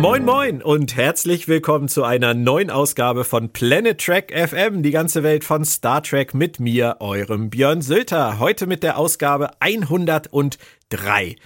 Moin Moin und herzlich willkommen zu einer neuen Ausgabe von Planet Trek FM, die ganze Welt von Star Trek mit mir, eurem Björn Sülter. Heute mit der Ausgabe 103.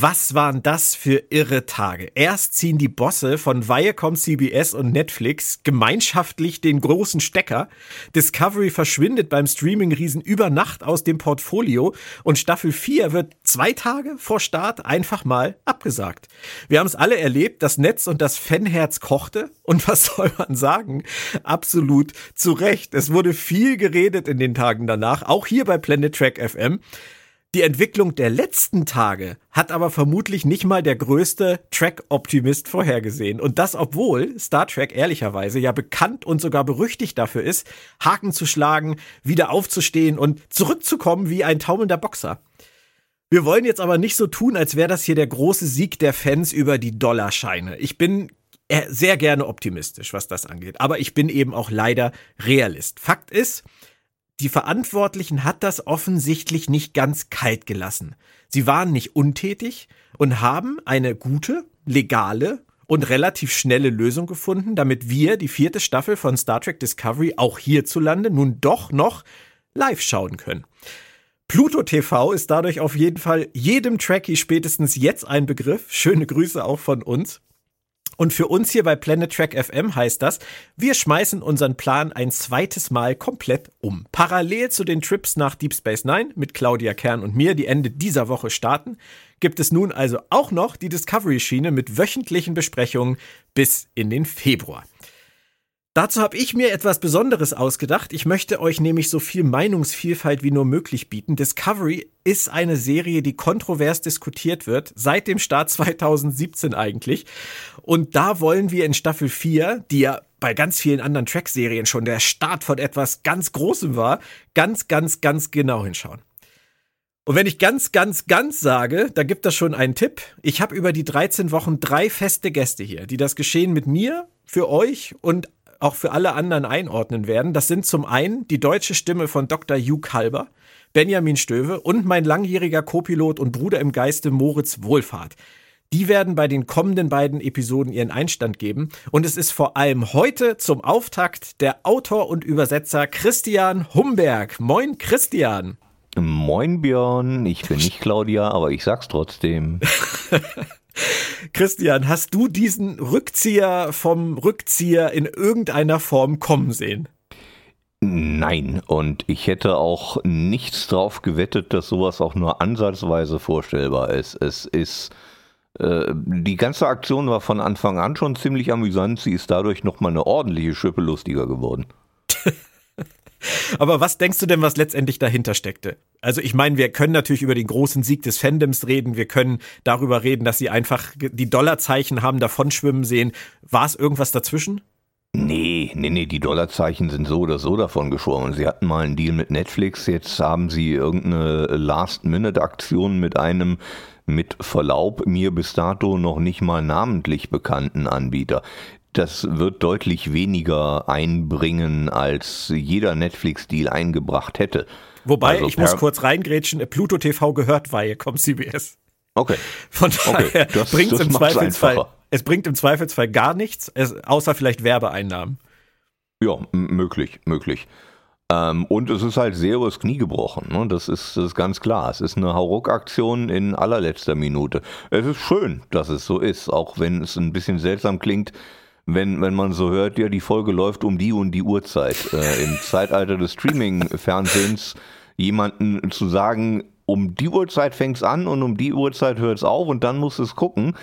Was waren das für irre Tage? Erst ziehen die Bosse von Viacom, CBS und Netflix gemeinschaftlich den großen Stecker. Discovery verschwindet beim Streaming-Riesen über Nacht aus dem Portfolio und Staffel 4 wird zwei Tage vor Start einfach mal abgesagt. Wir haben es alle erlebt, das Netz und das Fanherz kochte und was soll man sagen? Absolut zu Recht. Es wurde viel geredet in den Tagen danach, auch hier bei Planet Track FM. Die Entwicklung der letzten Tage hat aber vermutlich nicht mal der größte Track-Optimist vorhergesehen. Und das, obwohl Star Trek ehrlicherweise ja bekannt und sogar berüchtigt dafür ist, Haken zu schlagen, wieder aufzustehen und zurückzukommen wie ein taumelnder Boxer. Wir wollen jetzt aber nicht so tun, als wäre das hier der große Sieg der Fans über die Dollarscheine. Ich bin sehr gerne optimistisch, was das angeht. Aber ich bin eben auch leider Realist. Fakt ist, die Verantwortlichen hat das offensichtlich nicht ganz kalt gelassen. Sie waren nicht untätig und haben eine gute, legale und relativ schnelle Lösung gefunden, damit wir die vierte Staffel von Star Trek Discovery auch hierzulande nun doch noch live schauen können. Pluto TV ist dadurch auf jeden Fall jedem Trekkie spätestens jetzt ein Begriff. Schöne Grüße auch von uns. Und für uns hier bei Planet Track FM heißt das, wir schmeißen unseren Plan ein zweites Mal komplett um. Parallel zu den Trips nach Deep Space Nine mit Claudia Kern und mir, die Ende dieser Woche starten, gibt es nun also auch noch die Discovery-Schiene mit wöchentlichen Besprechungen bis in den Februar. Dazu habe ich mir etwas Besonderes ausgedacht. Ich möchte euch nämlich so viel Meinungsvielfalt wie nur möglich bieten. Discovery ist eine Serie, die kontrovers diskutiert wird, seit dem Start 2017 eigentlich. Und da wollen wir in Staffel 4, die ja bei ganz vielen anderen Track-Serien schon der Start von etwas ganz Großem war, ganz, ganz, ganz genau hinschauen. Und wenn ich ganz, ganz, ganz sage, da gibt das schon einen Tipp. Ich habe über die 13 Wochen drei feste Gäste hier, die das Geschehen mit mir, für euch und auch für alle anderen einordnen werden. Das sind zum einen die deutsche Stimme von Dr. Hugh Kalber, Benjamin Stöwe und mein langjähriger Copilot und Bruder im Geiste Moritz Wohlfahrt. Die werden bei den kommenden beiden Episoden ihren Einstand geben. Und es ist vor allem heute zum Auftakt der Autor und Übersetzer Christian Humberg. Moin, Christian. Moin, Björn. Ich bin nicht Claudia, aber ich sag's trotzdem. Christian, hast du diesen Rückzieher vom Rückzieher in irgendeiner Form kommen sehen? Nein, und ich hätte auch nichts drauf gewettet, dass sowas auch nur ansatzweise vorstellbar ist. Es ist äh, die ganze Aktion war von Anfang an schon ziemlich amüsant. Sie ist dadurch nochmal eine ordentliche Schippe lustiger geworden. Aber was denkst du denn, was letztendlich dahinter steckte? Also ich meine, wir können natürlich über den großen Sieg des Fandoms reden, wir können darüber reden, dass sie einfach die Dollarzeichen haben davon schwimmen sehen. War es irgendwas dazwischen? Nee, nee, nee, die Dollarzeichen sind so oder so davon geschwommen. Sie hatten mal einen Deal mit Netflix, jetzt haben sie irgendeine Last-Minute-Aktion mit einem mit Verlaub mir bis dato noch nicht mal namentlich bekannten Anbieter das wird deutlich weniger einbringen, als jeder Netflix-Deal eingebracht hätte. Wobei, also ich muss kurz reingrätschen, Pluto TV gehört Viacom CBS. Okay. Von daher okay. bringt es im Zweifelsfall, es bringt im Zweifelsfall gar nichts, es, außer vielleicht Werbeeinnahmen. Ja, möglich, möglich. Ähm, und es ist halt sehr übers Knie gebrochen. Ne? Das, ist, das ist ganz klar. Es ist eine Hauruck-Aktion in allerletzter Minute. Es ist schön, dass es so ist, auch wenn es ein bisschen seltsam klingt, wenn, wenn man so hört, ja, die Folge läuft um die und die Uhrzeit. Äh, Im Zeitalter des Streaming-Fernsehens jemanden zu sagen, um die Uhrzeit fängt's an und um die Uhrzeit hört's auf und dann muss es gucken,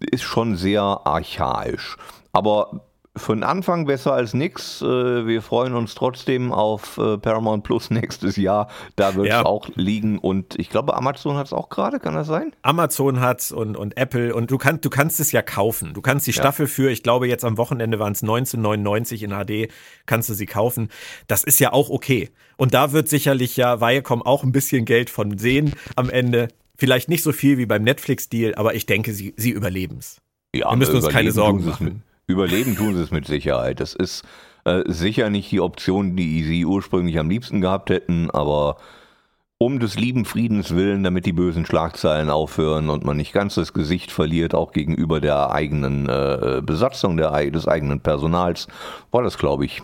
ist schon sehr archaisch. Aber für den Anfang besser als nix. Äh, wir freuen uns trotzdem auf äh, Paramount Plus nächstes Jahr. Da wird es ja. auch liegen. Und ich glaube, Amazon hat es auch gerade, kann das sein? Amazon hat's und, und Apple. Und du, kannst du kannst es ja kaufen. Du kannst die ja. Staffel für, ich glaube, jetzt am Wochenende waren es 1999 in HD, kannst du sie kaufen. Das ist ja auch okay. Und da wird sicherlich ja Viacom auch ein bisschen Geld von sehen am Ende. Vielleicht nicht so viel wie beim Netflix-Deal, aber ich denke, sie, sie überleben es. Ja, wir müssen uns keine Sorgen machen Überleben tun sie es mit Sicherheit. Das ist äh, sicher nicht die Option, die sie ursprünglich am liebsten gehabt hätten, aber um des lieben Friedens willen, damit die bösen Schlagzeilen aufhören und man nicht ganz das Gesicht verliert, auch gegenüber der eigenen äh, Besatzung der, des eigenen Personals, war das, glaube ich,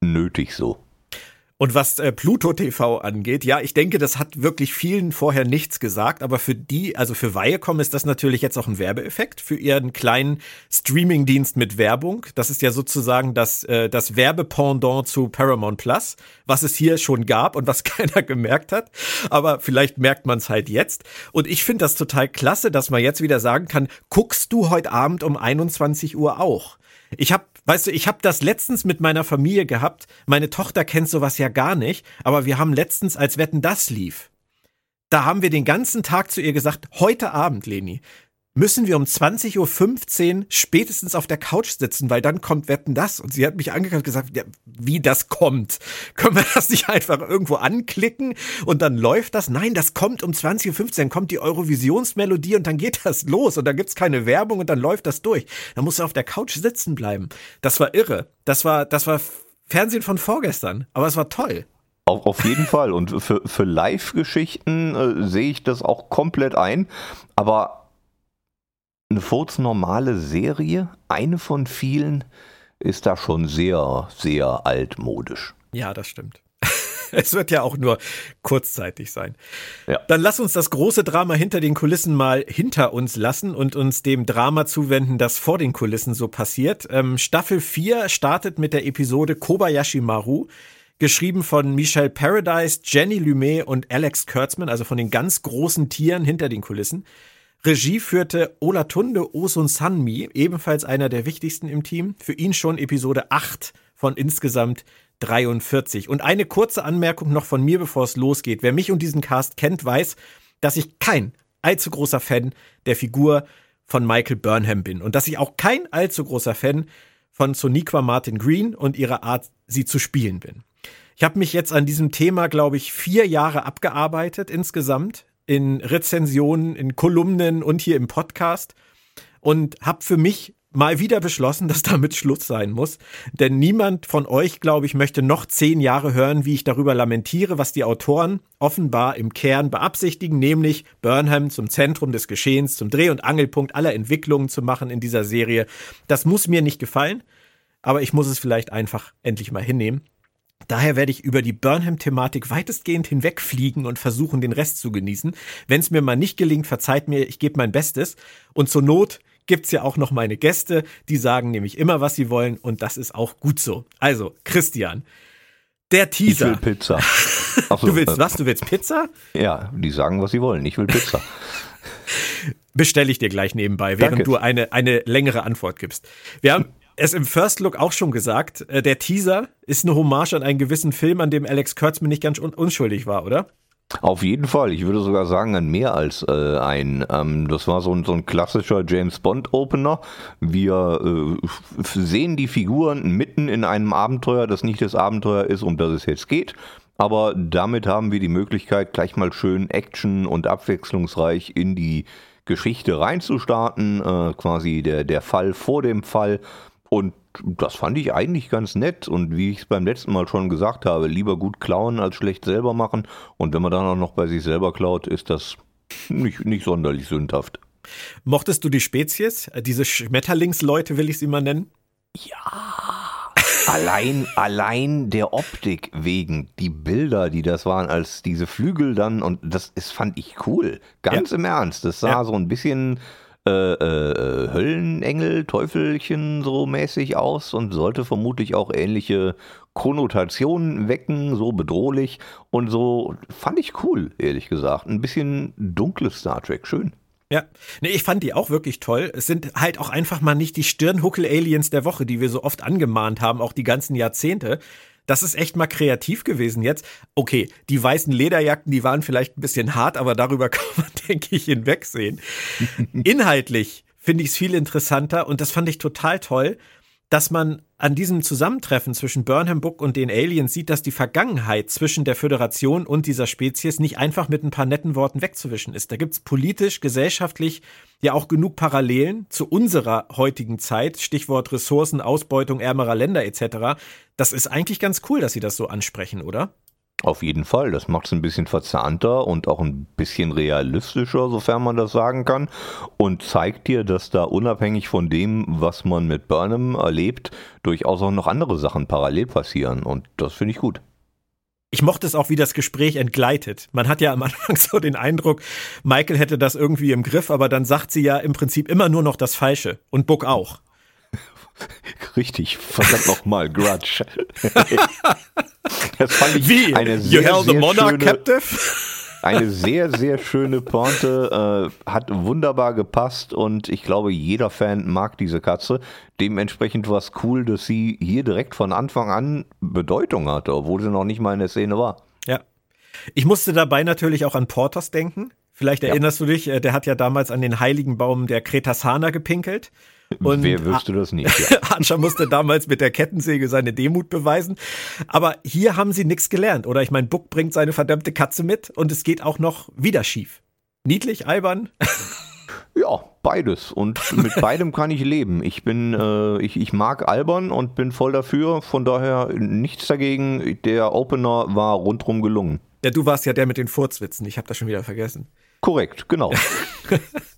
nötig so. Und was äh, Pluto TV angeht, ja, ich denke, das hat wirklich vielen vorher nichts gesagt, aber für die, also für Viacom ist das natürlich jetzt auch ein Werbeeffekt für ihren kleinen Streamingdienst mit Werbung. Das ist ja sozusagen das, äh, das Werbependant zu Paramount Plus, was es hier schon gab und was keiner gemerkt hat. Aber vielleicht merkt man es halt jetzt. Und ich finde das total klasse, dass man jetzt wieder sagen kann, guckst du heute Abend um 21 Uhr auch? Ich habe Weißt du, ich habe das letztens mit meiner Familie gehabt. Meine Tochter kennt sowas ja gar nicht, aber wir haben letztens, als Wetten das lief, da haben wir den ganzen Tag zu ihr gesagt, heute Abend, Leni, müssen wir um 20.15 Uhr spätestens auf der Couch sitzen, weil dann kommt Wetten das. Und sie hat mich angeguckt und gesagt, ja, wie das kommt. Können wir das nicht einfach irgendwo anklicken und dann läuft das? Nein, das kommt um 20.15 Uhr, dann kommt die Eurovisionsmelodie und dann geht das los und dann gibt's keine Werbung und dann läuft das durch. Dann musst du auf der Couch sitzen bleiben. Das war irre. Das war, das war Fernsehen von vorgestern. Aber es war toll. Auf, auf jeden Fall. Und für, für Live-Geschichten äh, sehe ich das auch komplett ein. Aber eine furznormale Serie, eine von vielen, ist da schon sehr, sehr altmodisch. Ja, das stimmt. Es wird ja auch nur kurzzeitig sein. Ja. Dann lass uns das große Drama hinter den Kulissen mal hinter uns lassen und uns dem Drama zuwenden, das vor den Kulissen so passiert. Ähm, Staffel 4 startet mit der Episode Kobayashi Maru, geschrieben von Michelle Paradise, Jenny Lumet und Alex Kurtzman, also von den ganz großen Tieren hinter den Kulissen. Regie führte Olatunde Osun Sanmi, ebenfalls einer der wichtigsten im Team. Für ihn schon Episode 8 von insgesamt 43. Und eine kurze Anmerkung noch von mir, bevor es losgeht. Wer mich und diesen Cast kennt, weiß, dass ich kein allzu großer Fan der Figur von Michael Burnham bin und dass ich auch kein allzu großer Fan von Soniqua Martin Green und ihrer Art, sie zu spielen bin. Ich habe mich jetzt an diesem Thema, glaube ich, vier Jahre abgearbeitet insgesamt in Rezensionen, in Kolumnen und hier im Podcast und habe für mich mal wieder beschlossen, dass damit Schluss sein muss. Denn niemand von euch, glaube ich, möchte noch zehn Jahre hören, wie ich darüber lamentiere, was die Autoren offenbar im Kern beabsichtigen, nämlich Burnham zum Zentrum des Geschehens, zum Dreh- und Angelpunkt aller Entwicklungen zu machen in dieser Serie. Das muss mir nicht gefallen, aber ich muss es vielleicht einfach endlich mal hinnehmen. Daher werde ich über die Burnham-Thematik weitestgehend hinwegfliegen und versuchen, den Rest zu genießen. Wenn es mir mal nicht gelingt, verzeiht mir, ich gebe mein Bestes. Und zur Not gibt's ja auch noch meine Gäste, die sagen nämlich immer, was sie wollen und das ist auch gut so. Also, Christian, der Teaser. Ich will Pizza. So, du willst äh, was? Du willst Pizza? Ja, die sagen, was sie wollen. Ich will Pizza. Bestelle ich dir gleich nebenbei, während Danke. du eine, eine längere Antwort gibst. Wir haben es im First Look auch schon gesagt, äh, der Teaser ist eine Hommage an einen gewissen Film, an dem Alex Kurtzman nicht ganz un unschuldig war, oder? Auf jeden Fall. Ich würde sogar sagen, an mehr als äh, ein. Ähm, das war so ein, so ein klassischer James Bond Opener. Wir äh, sehen die Figuren mitten in einem Abenteuer, das nicht das Abenteuer ist, um das es jetzt geht. Aber damit haben wir die Möglichkeit, gleich mal schön Action und abwechslungsreich in die Geschichte reinzustarten. Äh, quasi der, der Fall vor dem Fall. Und das fand ich eigentlich ganz nett. Und wie ich es beim letzten Mal schon gesagt habe, lieber gut klauen als schlecht selber machen. Und wenn man dann auch noch bei sich selber klaut, ist das nicht, nicht sonderlich sündhaft. Mochtest du die Spezies? Diese Schmetterlingsleute will ich sie mal nennen? Ja. allein, allein der Optik wegen, die Bilder, die das waren, als diese Flügel dann, und das ist, fand ich cool. Ganz ja. im Ernst. Das sah ja. so ein bisschen äh, äh, Höllenengel, Teufelchen so mäßig aus und sollte vermutlich auch ähnliche Konnotationen wecken, so bedrohlich und so fand ich cool, ehrlich gesagt. Ein bisschen dunkles Star Trek, schön. Ja, nee, ich fand die auch wirklich toll. Es sind halt auch einfach mal nicht die Stirnhuckel-Aliens der Woche, die wir so oft angemahnt haben, auch die ganzen Jahrzehnte. Das ist echt mal kreativ gewesen jetzt. Okay, die weißen Lederjacken, die waren vielleicht ein bisschen hart, aber darüber kann man, denke ich, hinwegsehen. Inhaltlich finde ich es viel interessanter und das fand ich total toll, dass man an diesem Zusammentreffen zwischen Burnham Book und den Aliens sieht, dass die Vergangenheit zwischen der Föderation und dieser Spezies nicht einfach mit ein paar netten Worten wegzuwischen ist. Da gibt's politisch, gesellschaftlich ja auch genug Parallelen zu unserer heutigen Zeit, Stichwort Ressourcen, Ausbeutung ärmerer Länder etc. Das ist eigentlich ganz cool, dass Sie das so ansprechen, oder? Auf jeden Fall, das macht es ein bisschen verzahnter und auch ein bisschen realistischer, sofern man das sagen kann, und zeigt dir, dass da unabhängig von dem, was man mit Burnham erlebt, durchaus auch noch andere Sachen parallel passieren und das finde ich gut. Ich mochte es auch, wie das Gespräch entgleitet. Man hat ja am Anfang so den Eindruck, Michael hätte das irgendwie im Griff, aber dann sagt sie ja im Prinzip immer nur noch das Falsche und Book auch. Richtig, verdammt nochmal, Grudge. das fand ich Wie? eine sehr, you held the monarch schöne, captive? eine sehr, sehr schöne Pointe, äh, hat wunderbar gepasst und ich glaube, jeder Fan mag diese Katze. Dementsprechend war es cool, dass sie hier direkt von Anfang an Bedeutung hatte, obwohl sie noch nicht mal in der Szene war. Ja. Ich musste dabei natürlich auch an Portos denken. Vielleicht erinnerst ja. du dich, äh, der hat ja damals an den heiligen Baum der Kretasana gepinkelt. Und Wer wüsste das nicht? Ja. Anscha musste damals mit der Kettensäge seine Demut beweisen. Aber hier haben sie nichts gelernt. Oder ich meine, Buck bringt seine verdammte Katze mit und es geht auch noch wieder schief. Niedlich, albern? Ja, beides. Und mit beidem kann ich leben. Ich bin, äh, ich, ich mag albern und bin voll dafür. Von daher nichts dagegen. Der Opener war rundrum gelungen. Ja, du warst ja der mit den Furzwitzen. Ich habe das schon wieder vergessen. Korrekt, genau.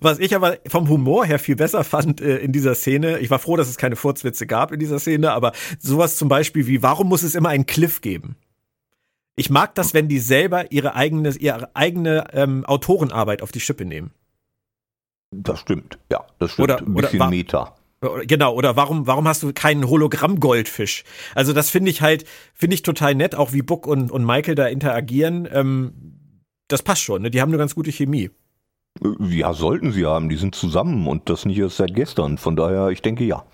Was ich aber vom Humor her viel besser fand äh, in dieser Szene, ich war froh, dass es keine Furzwitze gab in dieser Szene, aber sowas zum Beispiel wie, warum muss es immer einen Cliff geben? Ich mag das, wenn die selber ihre eigene, ihre eigene ähm, Autorenarbeit auf die Schippe nehmen. Das stimmt, ja, das stimmt. Oder, Ein bisschen oder, Meta. Genau, oder warum, warum hast du keinen Hologramm-Goldfisch? Also das finde ich halt, finde ich total nett, auch wie Buck und, und Michael da interagieren. Ähm, das passt schon, ne? Die haben eine ganz gute Chemie. Ja, sollten sie haben. Die sind zusammen und das nicht erst seit gestern. Von daher, ich denke ja.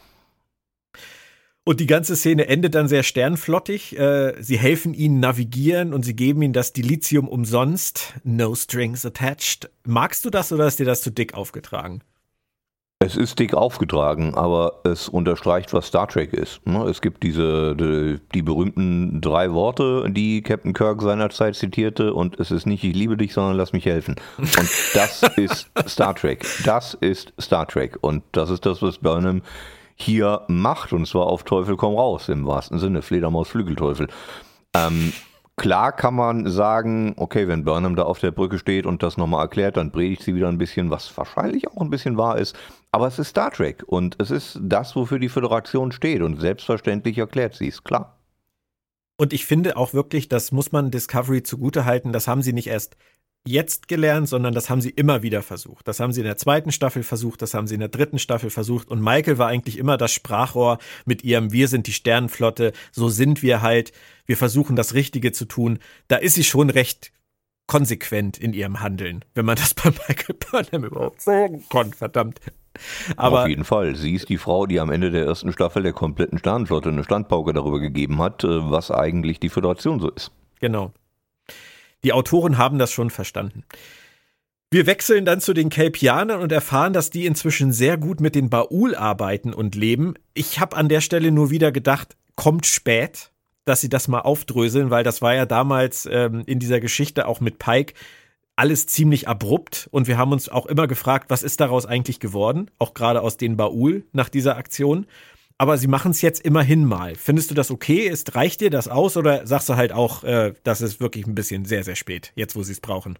Und die ganze Szene endet dann sehr sternflottig. Äh, sie helfen ihnen navigieren und sie geben ihnen das Dilithium umsonst. No strings attached. Magst du das oder ist dir das zu dick aufgetragen? Es ist dick aufgetragen, aber es unterstreicht, was Star Trek ist. Ne? Es gibt diese die, die, berühmten drei Worte, die Captain Kirk seinerzeit zitierte, und es ist nicht ich liebe dich, sondern lass mich helfen. Und das ist Star Trek. Das ist Star Trek. Und das ist das, was Burnham hier macht, und zwar auf Teufel komm raus, im wahrsten Sinne, Fledermaus Flügelteufel. Ähm, Klar kann man sagen, okay, wenn Burnham da auf der Brücke steht und das nochmal erklärt, dann predigt sie wieder ein bisschen, was wahrscheinlich auch ein bisschen wahr ist. Aber es ist Star Trek und es ist das, wofür die Föderation steht und selbstverständlich erklärt sie es, klar. Und ich finde auch wirklich, das muss man Discovery zugutehalten, das haben sie nicht erst jetzt gelernt, sondern das haben sie immer wieder versucht. Das haben sie in der zweiten Staffel versucht, das haben sie in der dritten Staffel versucht und Michael war eigentlich immer das Sprachrohr mit ihrem Wir sind die Sternenflotte, so sind wir halt, wir versuchen das Richtige zu tun. Da ist sie schon recht konsequent in ihrem Handeln, wenn man das bei Michael Burnham überhaupt sagen kann, verdammt. Aber Auf jeden Fall. Sie ist die Frau, die am Ende der ersten Staffel der kompletten Sternenflotte eine Standpauke darüber gegeben hat, äh, was eigentlich die Föderation so ist. Genau. Die Autoren haben das schon verstanden. Wir wechseln dann zu den Kelpianern und erfahren, dass die inzwischen sehr gut mit den Baul arbeiten und leben. Ich habe an der Stelle nur wieder gedacht, kommt spät, dass sie das mal aufdröseln, weil das war ja damals ähm, in dieser Geschichte auch mit Pike alles ziemlich abrupt und wir haben uns auch immer gefragt, was ist daraus eigentlich geworden, auch gerade aus den Baul nach dieser Aktion aber sie machen es jetzt immerhin mal. Findest du das okay? Ist, reicht dir das aus oder sagst du halt auch, äh, das ist wirklich ein bisschen sehr, sehr spät, jetzt wo sie es brauchen?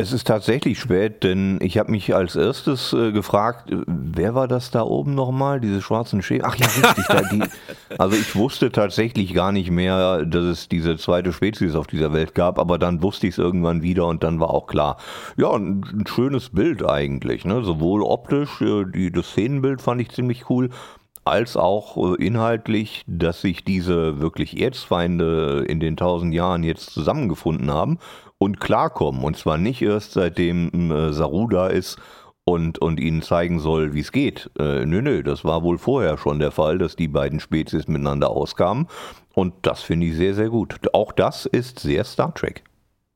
Es ist tatsächlich spät, denn ich habe mich als erstes äh, gefragt, wer war das da oben nochmal, diese schwarzen Schäfer? Ach ja, richtig. da, die, also ich wusste tatsächlich gar nicht mehr, dass es diese zweite Spezies auf dieser Welt gab, aber dann wusste ich es irgendwann wieder und dann war auch klar. Ja, ein, ein schönes Bild eigentlich, ne? sowohl optisch, äh, die, das Szenenbild fand ich ziemlich cool, als auch äh, inhaltlich, dass sich diese wirklich Erzfeinde in den tausend Jahren jetzt zusammengefunden haben und klarkommen. Und zwar nicht erst seitdem äh, Saru da ist und, und ihnen zeigen soll, wie es geht. Äh, nö, nö, das war wohl vorher schon der Fall, dass die beiden Spezies miteinander auskamen. Und das finde ich sehr, sehr gut. Auch das ist sehr Star Trek.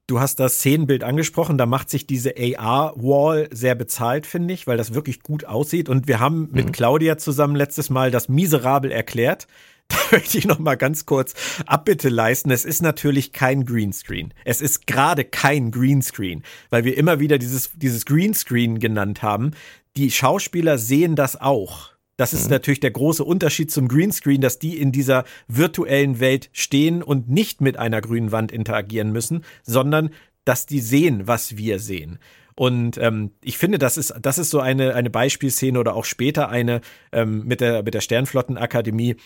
Du hast das Szenenbild angesprochen, da macht sich diese AR-Wall sehr bezahlt, finde ich, weil das wirklich gut aussieht. Und wir haben mit mhm. Claudia zusammen letztes Mal das miserabel erklärt. Da möchte ich noch mal ganz kurz Abbitte leisten. Es ist natürlich kein Greenscreen. Es ist gerade kein Greenscreen, weil wir immer wieder dieses, dieses Greenscreen genannt haben. Die Schauspieler sehen das auch. Das ist mhm. natürlich der große Unterschied zum Greenscreen, dass die in dieser virtuellen Welt stehen und nicht mit einer grünen Wand interagieren müssen, sondern dass die sehen, was wir sehen. Und ähm, ich finde, das ist, das ist so eine, eine Beispielszene oder auch später eine ähm, mit, der, mit der Sternflottenakademie.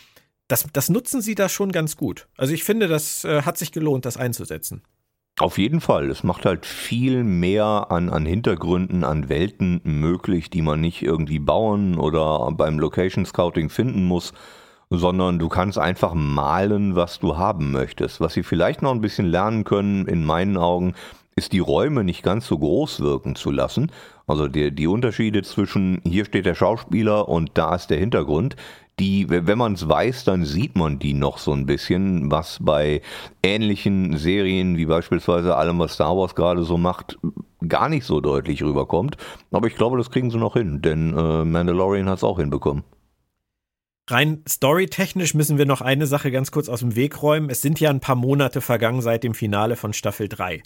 Das, das nutzen sie da schon ganz gut. Also ich finde, das äh, hat sich gelohnt, das einzusetzen. Auf jeden Fall. Es macht halt viel mehr an, an Hintergründen, an Welten möglich, die man nicht irgendwie bauen oder beim Location Scouting finden muss, sondern du kannst einfach malen, was du haben möchtest. Was sie vielleicht noch ein bisschen lernen können, in meinen Augen, ist die Räume nicht ganz so groß wirken zu lassen. Also die, die Unterschiede zwischen hier steht der Schauspieler und da ist der Hintergrund, die, wenn man es weiß, dann sieht man die noch so ein bisschen, was bei ähnlichen Serien wie beispielsweise allem, was Star Wars gerade so macht, gar nicht so deutlich rüberkommt. Aber ich glaube, das kriegen sie noch hin, denn äh, Mandalorian hat es auch hinbekommen. Rein storytechnisch müssen wir noch eine Sache ganz kurz aus dem Weg räumen. Es sind ja ein paar Monate vergangen seit dem Finale von Staffel 3.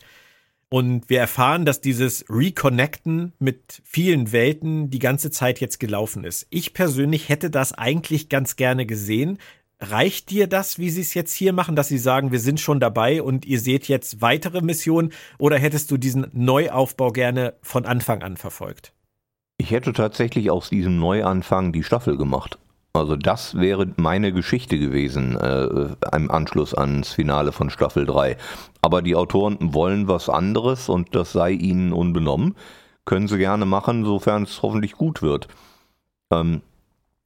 Und wir erfahren, dass dieses Reconnecten mit vielen Welten die ganze Zeit jetzt gelaufen ist. Ich persönlich hätte das eigentlich ganz gerne gesehen. Reicht dir das, wie sie es jetzt hier machen, dass sie sagen, wir sind schon dabei und ihr seht jetzt weitere Missionen? Oder hättest du diesen Neuaufbau gerne von Anfang an verfolgt? Ich hätte tatsächlich aus diesem Neuanfang die Staffel gemacht. Also das wäre meine Geschichte gewesen äh, im Anschluss ans Finale von Staffel 3. Aber die Autoren wollen was anderes und das sei ihnen unbenommen. Können sie gerne machen, sofern es hoffentlich gut wird. Ähm,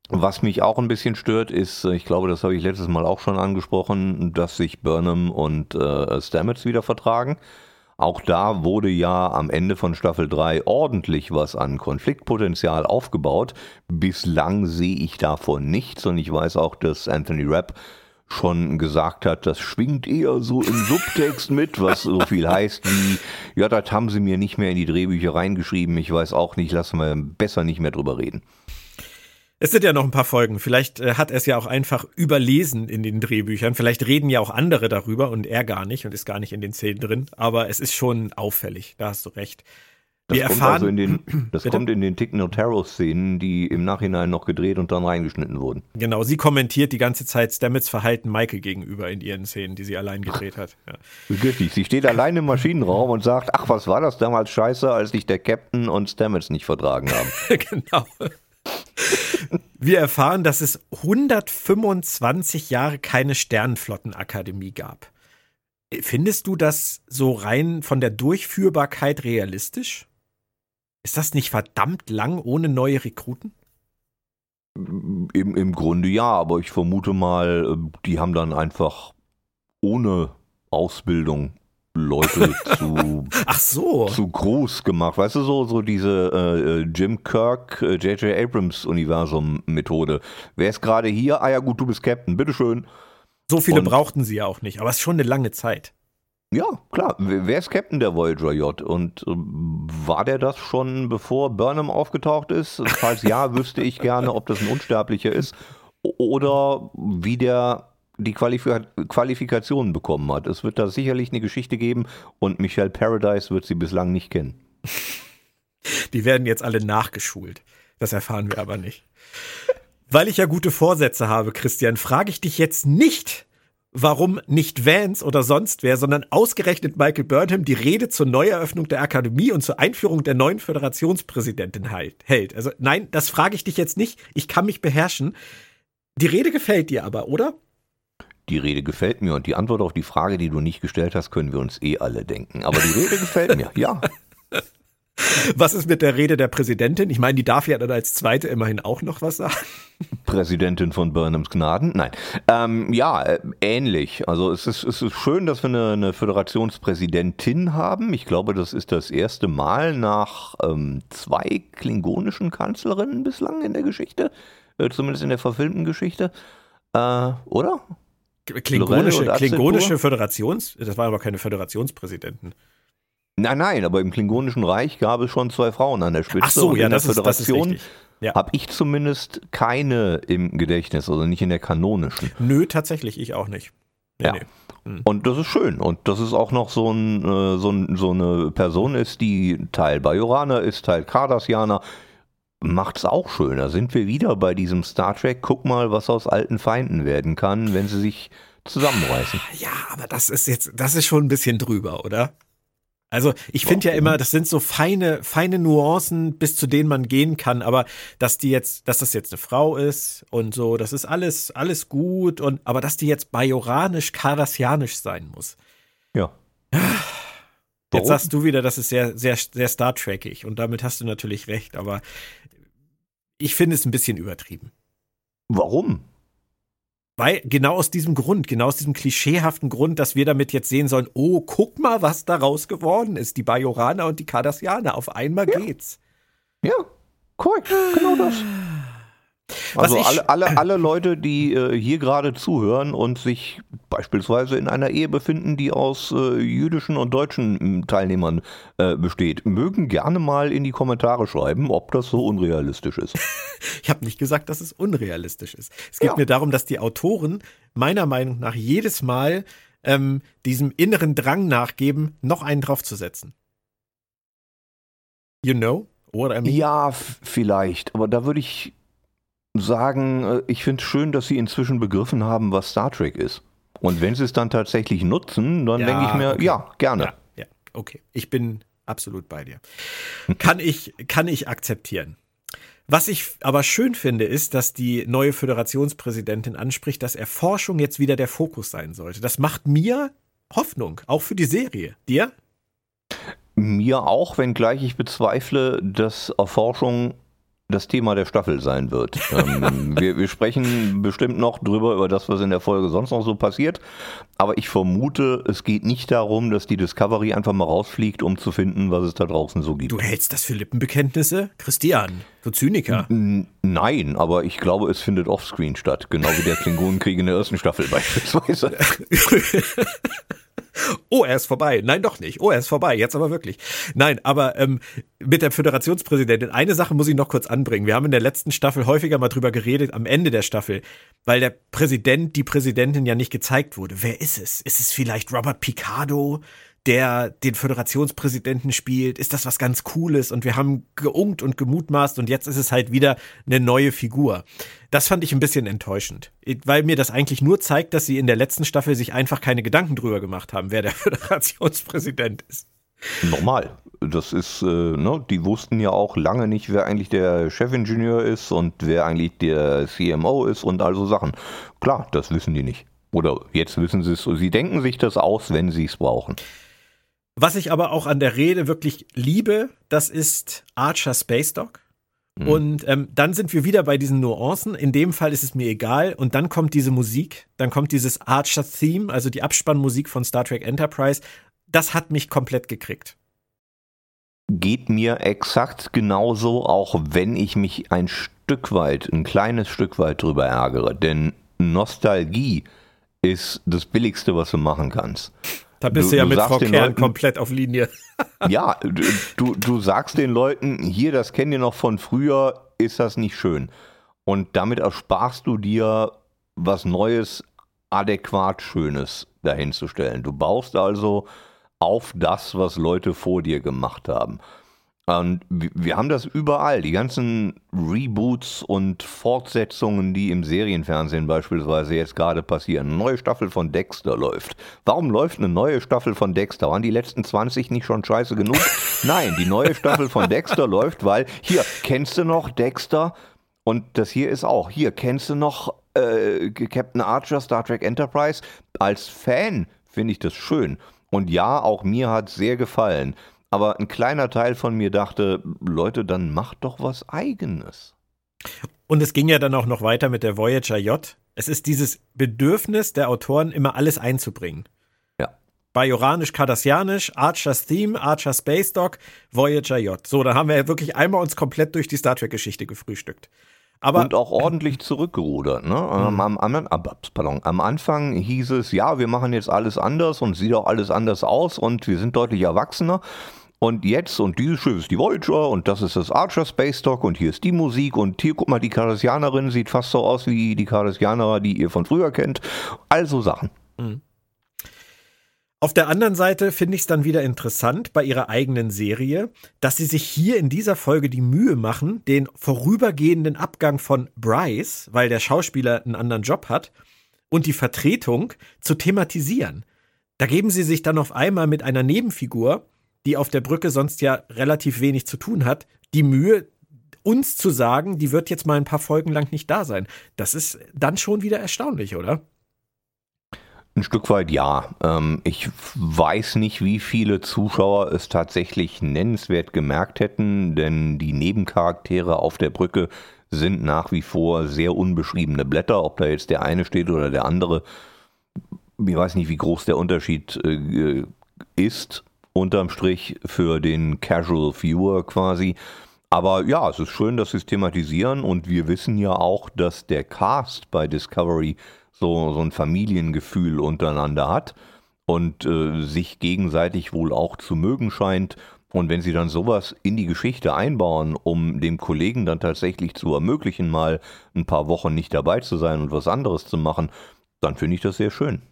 was mich auch ein bisschen stört, ist, ich glaube, das habe ich letztes Mal auch schon angesprochen, dass sich Burnham und äh, Stamets wieder vertragen. Auch da wurde ja am Ende von Staffel 3 ordentlich was an Konfliktpotenzial aufgebaut. Bislang sehe ich davon nichts und ich weiß auch, dass Anthony Rapp schon gesagt hat, das schwingt eher so im Subtext mit, was so viel heißt wie, ja, das haben sie mir nicht mehr in die Drehbücher reingeschrieben, ich weiß auch nicht, lassen wir besser nicht mehr drüber reden. Es sind ja noch ein paar Folgen. Vielleicht äh, hat er es ja auch einfach überlesen in den Drehbüchern. Vielleicht reden ja auch andere darüber und er gar nicht und ist gar nicht in den Szenen drin. Aber es ist schon auffällig. Da hast du recht. Das Wir kommt erfahren, also in den, das kommt in den Tick Notaro-Szenen, die im Nachhinein noch gedreht und dann reingeschnitten wurden. Genau, sie kommentiert die ganze Zeit Stamets Verhalten Michael gegenüber in ihren Szenen, die sie allein gedreht hat. Ja. Richtig, sie steht allein im Maschinenraum und sagt, ach, was war das damals scheiße, als sich der Captain und Stamets nicht vertragen haben. genau. Wir erfahren, dass es 125 Jahre keine Sternenflottenakademie gab. Findest du das so rein von der Durchführbarkeit realistisch? Ist das nicht verdammt lang ohne neue Rekruten? Im, Im Grunde ja, aber ich vermute mal, die haben dann einfach ohne Ausbildung Leute zu, Ach so. zu groß gemacht. Weißt du, so, so diese äh, äh Jim Kirk, J.J. Äh, Abrams Universum-Methode. Wer ist gerade hier? Ah ja, gut, du bist Captain, bitteschön. So viele Und, brauchten sie ja auch nicht, aber es ist schon eine lange Zeit. Ja, klar. Wer ist Captain der Voyager J? Und äh, war der das schon, bevor Burnham aufgetaucht ist? Falls ja, wüsste ich gerne, ob das ein Unsterblicher ist. Oder wie der die Qualifika Qualifikationen bekommen hat. Es wird da sicherlich eine Geschichte geben und Michelle Paradise wird sie bislang nicht kennen. Die werden jetzt alle nachgeschult. Das erfahren wir aber nicht. Weil ich ja gute Vorsätze habe, Christian, frage ich dich jetzt nicht, warum nicht Vance oder sonst wer, sondern ausgerechnet Michael Burnham die Rede zur Neueröffnung der Akademie und zur Einführung der neuen Föderationspräsidentin hält. Also nein, das frage ich dich jetzt nicht. Ich kann mich beherrschen. Die Rede gefällt dir aber, oder? Die Rede gefällt mir und die Antwort auf die Frage, die du nicht gestellt hast, können wir uns eh alle denken. Aber die Rede gefällt mir, ja. Was ist mit der Rede der Präsidentin? Ich meine, die darf ja dann als Zweite immerhin auch noch was sagen. Präsidentin von Burnhams Gnaden? Nein. Ähm, ja, äh, ähnlich. Also es ist, es ist schön, dass wir eine, eine, Föderationspräsidentin haben. Ich glaube, das ist das erste Mal nach ähm, zwei klingonischen Kanzlerinnen bislang in der Geschichte. Äh, zumindest in der verfilmten Geschichte. Äh, oder? Klingonische, Klingonische Föderations, das waren aber keine Föderationspräsidenten. Nein, nein, aber im Klingonischen Reich gab es schon zwei Frauen an der Spitze. Ach so, ja, in der das ist, das ist Föderation richtig. Ja. habe ich zumindest keine im Gedächtnis, also nicht in der kanonischen. Nö, tatsächlich, ich auch nicht. Nee, Ja. nee. Und das ist schön. Und dass es auch noch so, ein, äh, so, ein, so eine Person ist, die Teil Bajoraner ist, Teil Cardassianer, macht's auch schön. Da sind wir wieder bei diesem Star Trek. Guck mal, was aus alten Feinden werden kann, wenn sie sich zusammenreißen. Ja, aber das ist jetzt, das ist schon ein bisschen drüber, oder? Also ich finde ja immer, das sind so feine, feine Nuancen, bis zu denen man gehen kann, aber dass die jetzt, dass das jetzt eine Frau ist und so, das ist alles, alles gut und aber dass die jetzt bajoranisch, kardassianisch sein muss. Ja. Jetzt sagst du wieder, das ist sehr, sehr, sehr Star Trekig und damit hast du natürlich recht, aber ich finde es ein bisschen übertrieben. Warum? Weil genau aus diesem Grund, genau aus diesem klischeehaften Grund, dass wir damit jetzt sehen sollen, oh, guck mal, was daraus geworden ist. Die Bajoraner und die Kardassianer, auf einmal geht's. Ja, korrekt, genau das. Also alle, alle, alle Leute, die äh, hier gerade zuhören und sich beispielsweise in einer Ehe befinden, die aus äh, jüdischen und deutschen m, Teilnehmern äh, besteht, mögen gerne mal in die Kommentare schreiben, ob das so unrealistisch ist. Ich habe nicht gesagt, dass es unrealistisch ist. Es geht Ja. mir darum, dass die Autoren meiner Meinung nach jedes Mal ähm, diesem inneren Drang nachgeben, noch einen draufzusetzen. You know what I mean? Ja, vielleicht, aber da würde ich sagen, äh, ich finde es schön, dass sie inzwischen begriffen haben, was Star Trek ist. Und wenn sie es dann tatsächlich nutzen, dann Ja, denke ich mir, okay. ja, gerne. Ja, ja, okay. Ich bin absolut bei dir. Kann ich, kann ich akzeptieren. Was ich aber schön finde, ist, dass die neue Föderationspräsidentin anspricht, dass Erforschung jetzt wieder der Fokus sein sollte. Das macht mir Hoffnung, auch für die Serie. Dir? Mir auch, wenngleich ich bezweifle, dass Erforschung das Thema der Staffel sein wird. ähm, wir, wir sprechen bestimmt noch drüber, über das, was in der Folge sonst noch so passiert. Aber ich vermute, es geht nicht darum, dass die Discovery einfach mal rausfliegt, um zu finden, was es da draußen so gibt. Du hältst das für Lippenbekenntnisse? Christian, du Zyniker. N- Nein, aber ich glaube, es findet offscreen statt. Genau wie der Klingonenkrieg in der ersten Staffel beispielsweise. Oh, er ist vorbei. Nein, doch nicht. Oh, er ist vorbei. Jetzt aber wirklich. Nein, aber ähm, mit der Föderationspräsidentin, eine Sache muss ich noch kurz anbringen. Wir haben in der letzten Staffel häufiger mal drüber geredet, am Ende der Staffel, weil der Präsident, die Präsidentin ja nicht gezeigt wurde. Wer ist es? Ist es vielleicht Robert Picardo, der den Föderationspräsidenten spielt? Ist das was ganz Cooles? Und wir haben geungt und gemutmaßt und jetzt ist es halt wieder eine neue Figur. Das fand ich ein bisschen enttäuschend, weil mir das eigentlich nur zeigt, dass sie in der letzten Staffel sich einfach keine Gedanken drüber gemacht haben, wer der Föderationspräsident ist. Normal. Das ist, äh, ne, die wussten ja auch lange nicht, wer eigentlich der Chefingenieur ist und wer eigentlich der CMO ist und all so Sachen. Klar, das wissen die nicht. Oder jetzt wissen sie es. Sie denken sich das aus, wenn sie es brauchen. Was ich aber auch an der Rede wirklich liebe, das ist Archer Space Dog. Mhm. Und ähm, dann sind wir wieder bei diesen Nuancen. In dem Fall ist es mir egal. Und dann kommt diese Musik, dann kommt dieses Archer-Theme, also die Abspannmusik von Star Trek Enterprise. Das hat mich komplett gekriegt. Geht mir exakt genauso, auch wenn ich mich ein Stück weit, ein kleines Stück weit drüber ärgere. Denn Nostalgie ist das Billigste, was du machen kannst. Da bist du, Du- ja du mit sagst Frau den Kern Leuten- komplett auf Linie. Ja, du, du sagst den Leuten, hier, das kennt ihr noch von früher, ist das nicht schön. Und damit ersparst du dir was Neues, adäquat Schönes dahinzustellen. Du baust also auf das, was Leute vor dir gemacht haben. Und wir haben das überall, die ganzen Reboots und Fortsetzungen, die im Serienfernsehen beispielsweise jetzt gerade passieren. Eine neue Staffel von Dexter läuft. Warum läuft eine neue Staffel von Dexter? Waren die letzten 20 nicht schon scheiße genug? Nein, die neue Staffel von Dexter läuft, weil hier, kennst du noch Dexter? Und das hier ist auch, hier, kennst du noch äh, Captain Archer, Star Trek Enterprise? Als Fan finde ich das schön. Und ja, auch mir hat es sehr gefallen. Aber ein kleiner Teil von mir dachte, Leute, dann macht doch was eigenes. Und es ging ja dann auch noch weiter mit der Voyager J. Es ist dieses Bedürfnis der Autoren, immer alles einzubringen. Ja. Bajoranisch, Cardassianisch, Archer's Theme, Archer Space Dog, Voyager J. So, da haben wir ja wirklich einmal uns komplett durch die Star Trek-Geschichte gefrühstückt. Aber und auch ordentlich zurückgerudert. Ne? Mhm. Am, am, pardon, am Anfang hieß es, ja, wir machen jetzt alles anders und sieht auch alles anders aus und wir sind deutlich erwachsener. Und jetzt, und dieses Schiff ist die Voyager und das ist das Archer Space Dock und hier ist die Musik und hier, guck mal, die Cardassianerin sieht fast so aus wie die Cardassianer, die ihr von früher kennt. Also Sachen. Auf der anderen Seite finde ich es dann wieder interessant bei ihrer eigenen Serie, dass sie sich hier in dieser Folge die Mühe machen, den vorübergehenden Abgang von Bryce, weil der Schauspieler einen anderen Job hat, und die Vertretung zu thematisieren. Da geben sie sich dann auf einmal mit einer Nebenfigur, die auf der Brücke sonst ja relativ wenig zu tun hat, die Mühe, uns zu sagen, die wird jetzt mal ein paar Folgen lang nicht da sein. Das ist dann schon wieder erstaunlich, oder? Ein Stück weit ja. Ähm, ich weiß nicht, wie viele Zuschauer es tatsächlich nennenswert gemerkt hätten, denn die Nebencharaktere auf der Brücke sind nach wie vor sehr unbeschriebene Blätter. Ob da jetzt der eine steht oder der andere, ich weiß nicht, wie groß der Unterschied äh, ist, unterm Strich für den Casual Viewer quasi. Aber ja, es ist schön, dass sie es thematisieren und wir wissen ja auch, dass der Cast bei Discovery so, so ein Familiengefühl untereinander hat und äh, sich gegenseitig wohl auch zu mögen scheint. Und wenn sie dann sowas in die Geschichte einbauen, um dem Kollegen dann tatsächlich zu ermöglichen, mal ein paar Wochen nicht dabei zu sein und was anderes zu machen, dann finde ich das sehr schön.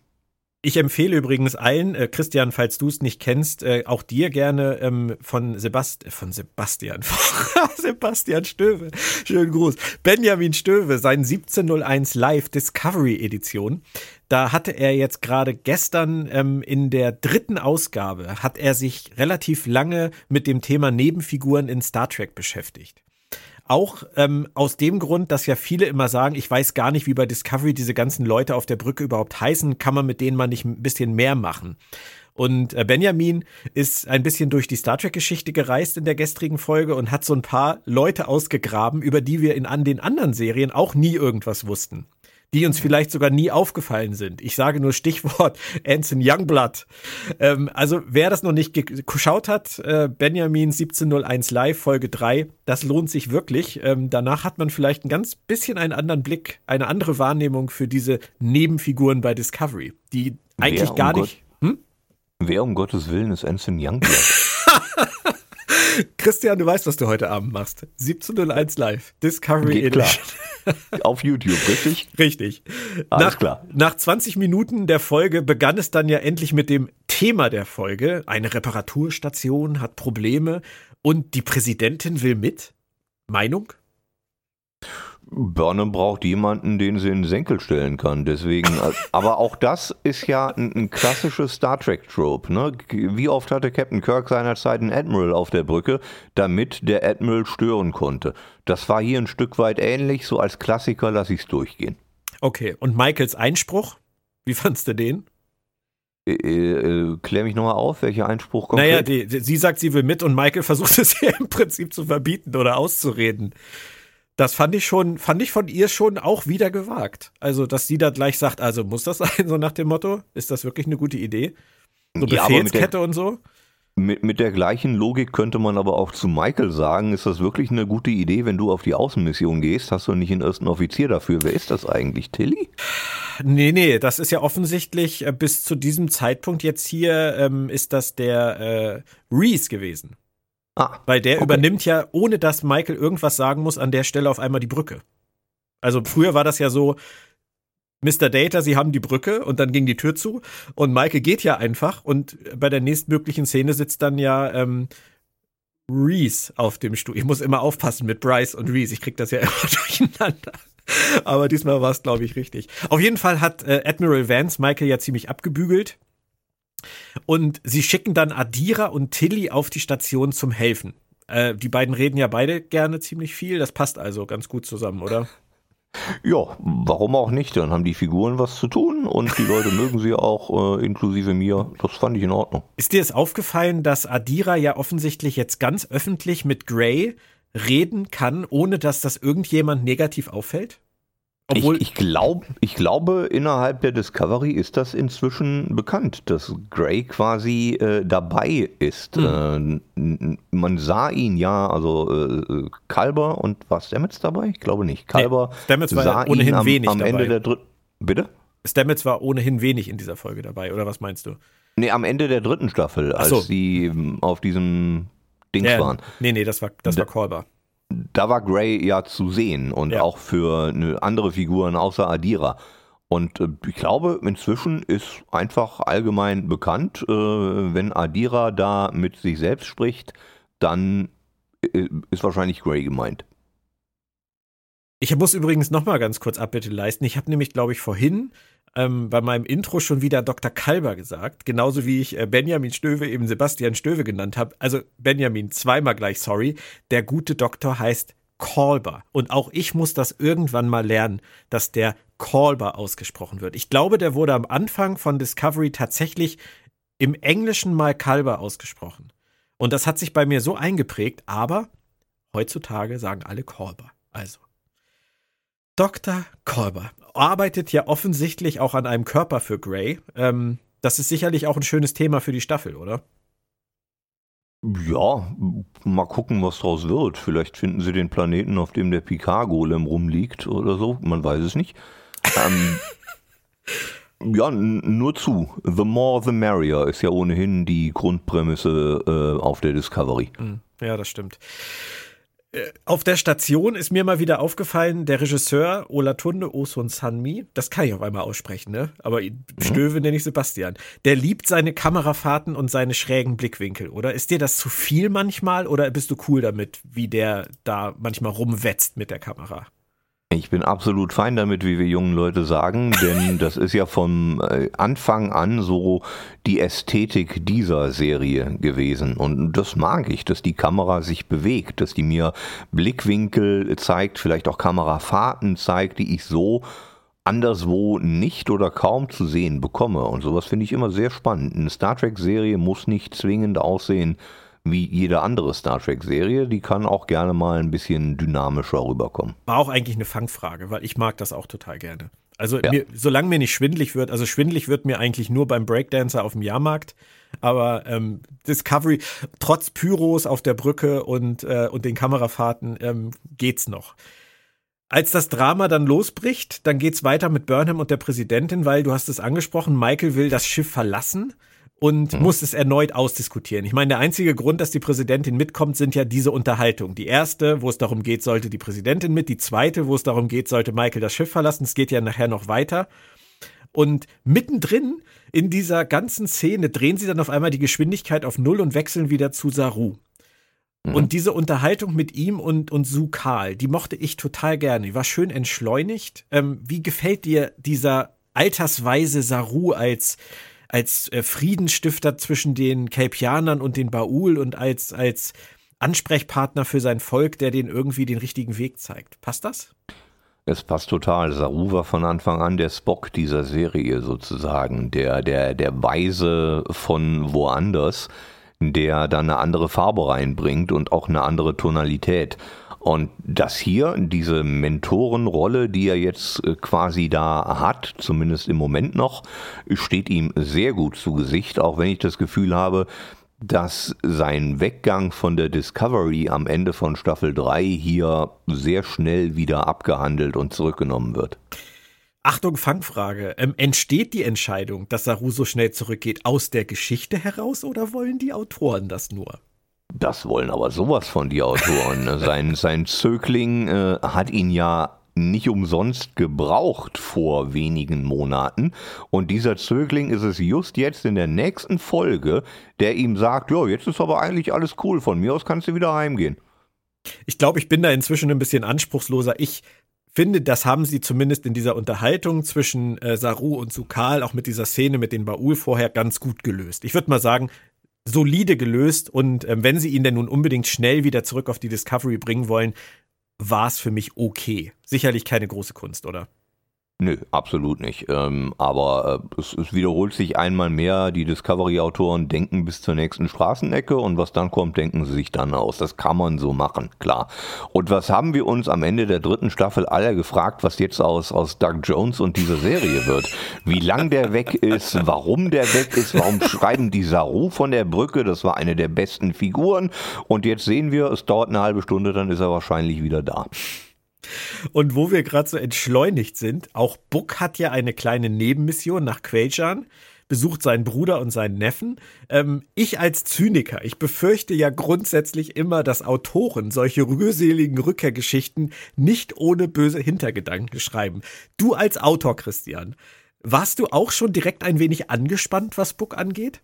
Ich empfehle übrigens allen, äh, Christian, falls du es nicht kennst, äh, auch dir gerne ähm, von, Sebast von Sebastian, Sebastian Stöwe, schönen Gruß, Benjamin Stöwe, sein 1701 Live Discovery Edition. Da hatte er jetzt gerade gestern ähm, in der dritten Ausgabe, hat er sich relativ lange mit dem Thema Nebenfiguren in Star Trek beschäftigt. Auch ähm, aus dem Grund, dass ja viele immer sagen, ich weiß gar nicht, wie bei Discovery diese ganzen Leute auf der Brücke überhaupt heißen, kann man mit denen mal nicht ein bisschen mehr machen. Und äh, Benjamin ist ein bisschen durch die Star Trek-Geschichte gereist in der gestrigen Folge und hat so ein paar Leute ausgegraben, über die wir in an den anderen Serien auch nie irgendwas wussten die uns vielleicht sogar nie aufgefallen sind. Ich sage nur Stichwort Anson Youngblood. Ähm, also wer das noch nicht geschaut hat, äh, Benjamin 1701 Live, Folge 3, das lohnt sich wirklich. Ähm, danach hat man vielleicht ein ganz bisschen einen anderen Blick, eine andere Wahrnehmung für diese Nebenfiguren bei Discovery, die eigentlich wer gar um nicht... hm? Wer um Gottes Willen ist Anson Youngblood? Christian, du weißt, was du heute Abend machst. 1701 Live, Discovery Geht Edition. Klar. Auf YouTube, richtig? Richtig. Alles nach, klar. Nach 20 Minuten der Folge begann es dann ja endlich mit dem Thema der Folge. Eine Reparaturstation hat Probleme und die Präsidentin will mit. Meinung? Burnham braucht jemanden, den sie in den Senkel stellen kann. Deswegen, äh, aber auch das ist ja ein, ein klassisches Star Trek Trope. Ne? Wie oft hatte Captain Kirk seinerzeit einen Admiral auf der Brücke, damit der Admiral stören konnte? Das war hier ein Stück weit ähnlich. So als Klassiker lasse ich es durchgehen. Okay. Und Michaels Einspruch? Wie fandst du den? Äh, äh, klär mich nochmal auf, welcher Einspruch kommt. Naja, die, die, sie sagt, sie will mit und Michael versucht es ihr im Prinzip zu verbieten oder auszureden das fand ich schon, fand ich von ihr schon auch wieder gewagt. Also, dass sie da gleich sagt, also muss das sein, so nach dem Motto, ist das wirklich eine gute Idee? So ja, Befehlskette und so? Mit, mit der gleichen Logik könnte man aber auch zu Michael sagen, ist das wirklich eine gute Idee, wenn du auf die Außenmission gehst? Hast du nicht einen ersten Offizier dafür? Wer ist das eigentlich, Tilly? Nee, nee, das ist ja offensichtlich äh, bis zu diesem Zeitpunkt jetzt hier ähm, ist das der äh, Reese gewesen. Ah, Weil der okay. übernimmt ja, ohne dass Michael irgendwas sagen muss, an der Stelle auf einmal die Brücke. Also früher war das ja so, Mr. Data, sie haben die Brücke und dann ging die Tür zu und Michael geht ja einfach und bei der nächstmöglichen Szene sitzt dann ja ähm, Reese auf dem Stuhl. Ich muss immer aufpassen mit Bryce und Reese, ich krieg das ja immer durcheinander. Aber diesmal war es, glaube ich, richtig. Auf jeden Fall hat äh, Admiral Vance Michael ja ziemlich abgebügelt und sie schicken dann Adira und Tilly auf die Station zum Helfen. Äh, die beiden reden ja beide gerne ziemlich viel. Das passt also ganz gut zusammen, oder? Ja, warum auch nicht? Dann haben die Figuren was zu tun und die Leute mögen sie auch, äh, inklusive mir. Das fand ich in Ordnung. Ist dir es aufgefallen, dass Adira ja offensichtlich jetzt ganz öffentlich mit Gray reden kann, ohne dass das irgendjemand negativ auffällt? Obwohl ich, ich, glaub, ich glaube, innerhalb der Discovery ist das inzwischen bekannt, dass Gray quasi äh, dabei ist. Mhm. Äh, man sah ihn ja, also äh, Kalber und war Stamets dabei? Ich glaube nicht. Kalber nee, Stamets war sah ohnehin am, wenig am dabei. Ende der dritten. Bitte? Stamets war ohnehin wenig in dieser Folge dabei, oder was meinst du? Nee, am Ende der dritten Staffel, als so. sie ähm, auf diesem Dings ja, waren. Nee, nee, das war, das war Kalber da war Gray ja zu sehen und ja. auch für eine andere Figuren außer Adira. Und äh, ich glaube, inzwischen ist einfach allgemein bekannt, äh, wenn Adira da mit sich selbst spricht, dann äh, ist wahrscheinlich Gray gemeint. Ich muss übrigens nochmal ganz kurz Abbitte leisten. Ich habe nämlich, glaube ich, vorhin ähm, bei meinem Intro schon wieder Dr. Kalber gesagt, genauso wie ich äh, Benjamin Stöwe eben Sebastian Stöwe genannt habe. Also Benjamin, zweimal gleich, sorry. Der gute Doktor heißt Kalber. Und auch ich muss das irgendwann mal lernen, dass der Kalber ausgesprochen wird. Ich glaube, der wurde am Anfang von Discovery tatsächlich im Englischen mal Kalber ausgesprochen. Und das hat sich bei mir so eingeprägt, aber heutzutage sagen alle Kalber. Also. Dr. Kolber arbeitet ja offensichtlich auch an einem Körper für Grey. Ähm, das ist sicherlich auch ein schönes Thema für die Staffel, oder? Ja, mal gucken, was draus wird. Vielleicht finden sie den Planeten, auf dem der Picard-Golem rumliegt oder so. Man weiß es nicht. ähm, ja, nur zu. The more, the merrier ist ja ohnehin die Grundprämisse äh, auf der Discovery. Hm, ja, das stimmt. Äh, auf der Station ist mir mal wieder aufgefallen, der Regisseur Olatunde Osun Sanmi, das kann ich auf einmal aussprechen, ne? Aber mhm. Stöwe nenne ich Sebastian. Der liebt seine Kamerafahrten und seine schrägen Blickwinkel, oder? Ist dir das zu viel manchmal oder bist du cool damit, wie der da manchmal rumwetzt mit der Kamera? Ich bin absolut fein damit, wie wir jungen Leute sagen, denn das ist ja vom äh, Anfang an so die Ästhetik dieser Serie gewesen. Und das mag ich, dass die Kamera sich bewegt, dass die mir Blickwinkel zeigt, vielleicht auch Kamerafahrten zeigt, die ich so anderswo nicht oder kaum zu sehen bekomme. Und sowas finde ich immer sehr spannend. Eine Star Trek-Serie muss nicht zwingend aussehen wie jede andere Star Trek-Serie, die kann auch gerne mal ein bisschen dynamischer rüberkommen. War auch eigentlich eine Fangfrage, weil ich mag das auch total gerne. Also ja. mir, solange mir nicht schwindlig wird, also schwindlig wird mir eigentlich nur beim Breakdancer auf dem Jahrmarkt, aber ähm, Discovery, trotz Pyros auf der Brücke und, äh, und den Kamerafahrten ähm, geht's noch. Als das Drama dann losbricht, dann geht's weiter mit Burnham und der Präsidentin, weil du hast es angesprochen, Michael will das Schiff verlassen und mhm. muss es erneut ausdiskutieren. Ich meine, der einzige Grund, dass die Präsidentin mitkommt, sind ja diese Unterhaltungen. Die erste, wo es darum geht, sollte die Präsidentin mit. Die zweite, wo es darum geht, sollte Michael das Schiff verlassen. Es geht ja nachher noch weiter. Und mittendrin in dieser ganzen Szene drehen sie dann auf einmal die Geschwindigkeit auf Null und wechseln wieder zu Saru. Mhm. Und diese Unterhaltung mit ihm und, und Su Karl, die mochte ich total gerne. Die war schön entschleunigt. Ähm, wie gefällt dir dieser altersweise Saru als als äh, Friedensstifter zwischen den Kelpianern und den Baul und als, als Ansprechpartner für sein Volk, der den irgendwie den richtigen Weg zeigt. Passt das? Es passt total. Saru war von Anfang an der Spock dieser Serie sozusagen, der, der, der Weise von woanders, der dann eine andere Farbe reinbringt und auch eine andere Tonalität. Und das hier, diese Mentorenrolle, die er jetzt äh, quasi da hat, zumindest im Moment noch, steht ihm sehr gut zu Gesicht, auch wenn ich das Gefühl habe, dass sein Weggang von der Discovery am Ende von Staffel 3 hier sehr schnell wieder abgehandelt und zurückgenommen wird. Achtung, Fangfrage. Ähm, entsteht die Entscheidung, dass Saru so schnell zurückgeht, aus der Geschichte heraus oder wollen die Autoren das nur? Das wollen aber sowas von die Autoren. Ne? sein, sein Zögling äh, hat ihn ja nicht umsonst gebraucht vor wenigen Monaten. Und dieser Zögling ist es just jetzt in der nächsten Folge, der ihm sagt, ja, jetzt ist aber eigentlich alles cool, von mir aus kannst du wieder heimgehen. Ich glaube, ich bin da inzwischen ein bisschen anspruchsloser. Ich finde, das haben sie zumindest in dieser Unterhaltung zwischen äh, Saru und Sukal, auch mit dieser Szene mit den Baul vorher, ganz gut gelöst. Ich würde mal sagen, solide gelöst und äh, wenn sie ihn denn nun unbedingt schnell wieder zurück auf die Discovery bringen wollen, war es für mich okay. Sicherlich keine große Kunst, oder? Nö, absolut nicht. Ähm, aber äh, es, es, wiederholt sich einmal mehr, die Discovery-Autoren denken bis zur nächsten Straßenecke und was dann kommt, denken sie sich dann aus. Das kann man so machen, klar. Und was haben wir uns am Ende der dritten Staffel alle gefragt, was jetzt aus, aus Doug Jones und dieser Serie wird? Wie lang der weg ist, warum der weg ist, warum schreiben die Saru von der Brücke, das war eine der besten Figuren. Und jetzt sehen wir, es dauert eine halbe Stunde, dann ist er wahrscheinlich wieder da. Und wo wir gerade so entschleunigt sind, auch Buck hat ja eine kleine Nebenmission nach Quajan, besucht seinen Bruder und seinen Neffen. Ähm, ich als Zyniker, ich befürchte ja grundsätzlich immer, dass Autoren solche rührseligen Rückkehrgeschichten nicht ohne böse Hintergedanken schreiben. Du als Autor, Christian, warst du auch schon direkt ein wenig angespannt, was Buck angeht?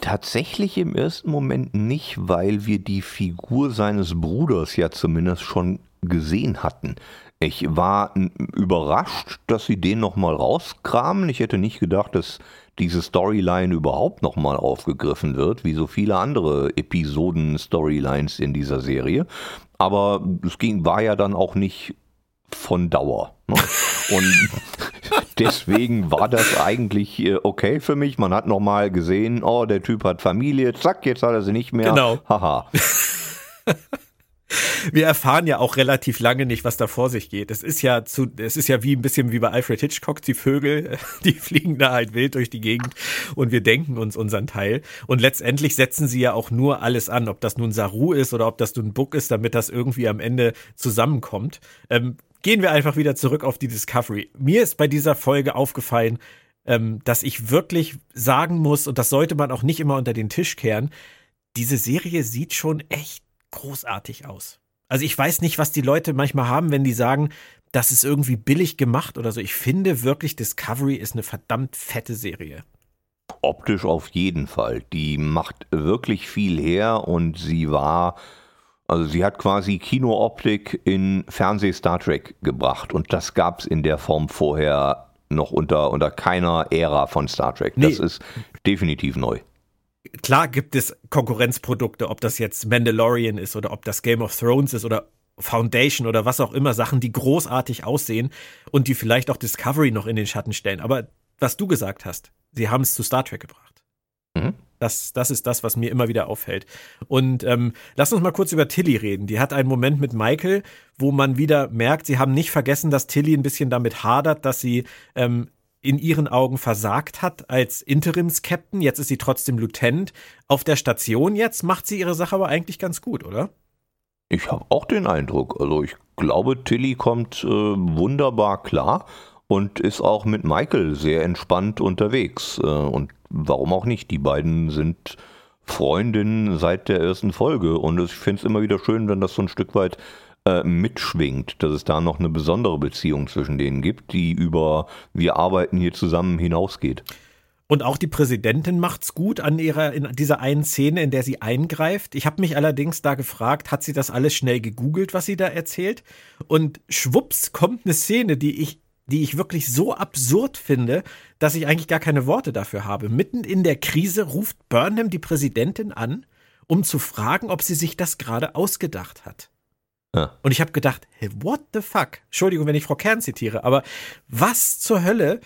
Tatsächlich im ersten Moment nicht, weil wir die Figur seines Bruders ja zumindest schon gesehen hatten. Ich war überrascht, dass sie den nochmal rauskramen. Ich hätte nicht gedacht, dass diese Storyline überhaupt nochmal aufgegriffen wird, wie so viele andere Episoden-Storylines in dieser Serie. Aber es ging, war ja dann auch nicht von Dauer. Ne? Und deswegen war das eigentlich äh, okay für mich. Man hat nochmal gesehen, oh, der Typ hat Familie, zack, jetzt hat er sie nicht mehr. Genau. Haha. wir erfahren ja auch relativ lange nicht, was da vor sich geht. Es ist ja zu, es ist ja wie ein bisschen wie bei Alfred Hitchcock, die Vögel, die fliegen da halt wild durch die Gegend und wir denken uns unseren Teil. Und letztendlich setzen sie ja auch nur alles an, ob das nun Saru ist oder ob das nun Book ist, damit das irgendwie am Ende zusammenkommt. Ähm, gehen wir einfach wieder zurück auf die Discovery. Mir ist bei dieser Folge aufgefallen, ähm, dass ich wirklich sagen muss, und das sollte man auch nicht immer unter den Tisch kehren, diese Serie sieht schon echt großartig aus. Also ich weiß nicht, was die Leute manchmal haben, wenn die sagen, das ist irgendwie billig gemacht oder so. Ich finde wirklich, Discovery ist eine verdammt fette Serie. Optisch auf jeden Fall. Die macht wirklich viel her und sie war, also sie hat quasi Kinooptik in Fernseh-Star Trek gebracht und das gab es in der Form vorher noch unter, unter keiner Ära von Star Trek. Das nee. ist definitiv neu klar gibt es Konkurrenzprodukte, ob das jetzt Mandalorian ist oder ob das Game of Thrones ist oder Foundation oder was auch immer, Sachen, die großartig aussehen und die vielleicht auch Discovery noch in den Schatten stellen. Aber was du gesagt hast, sie haben es zu Star Trek gebracht. Mhm. Das, das ist das, was mir immer wieder auffällt. Und ähm, lass uns mal kurz über Tilly reden. Die hat einen Moment mit Michael, wo man wieder merkt, sie haben nicht vergessen, dass Tilly ein bisschen damit hadert, dass sie ähm, in ihren Augen versagt hat als Interims-Captain. Jetzt ist sie trotzdem Lieutenant. Auf der Station jetzt macht sie ihre Sache aber eigentlich ganz gut, oder? Ich habe auch den Eindruck. Also ich glaube, Tilly kommt äh, wunderbar klar und ist auch mit Michael sehr entspannt unterwegs. Äh, und warum auch nicht? Die beiden sind Freundinnen seit der ersten Folge und ich finde es immer wieder schön, wenn das so ein Stück weit äh, mitschwingt, dass es da noch eine besondere Beziehung zwischen denen gibt, die über wir arbeiten hier zusammen hinausgeht. Und auch die Präsidentin macht's gut an ihrer in dieser einen Szene, in der sie eingreift. Ich habe mich allerdings da gefragt, hat sie das alles schnell gegoogelt, was sie da erzählt? Und schwupps kommt eine Szene, die ich die ich wirklich so absurd finde, dass ich eigentlich gar keine Worte dafür habe. Mitten in der Krise ruft Burnham die Präsidentin an, um zu fragen, ob sie sich das gerade ausgedacht hat. Ja. Und ich habe gedacht, hey, what the fuck? Entschuldigung, wenn ich Frau Kern zitiere, aber was zur Hölle?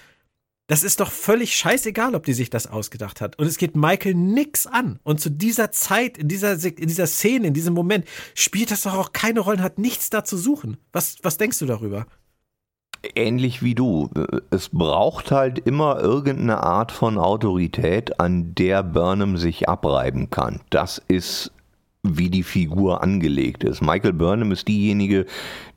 Das ist doch völlig scheißegal, ob die sich das ausgedacht hat. Und es geht Michael nix an. Und zu dieser Zeit, in dieser, in dieser Szene, in diesem Moment, spielt das doch auch keine Rolle, hat nichts da zu suchen. Was, was denkst du darüber? Ähnlich wie du. Es braucht halt immer irgendeine Art von Autorität, an der Burnham sich abreiben kann. Das ist wie die Figur angelegt ist. Michael Burnham ist diejenige,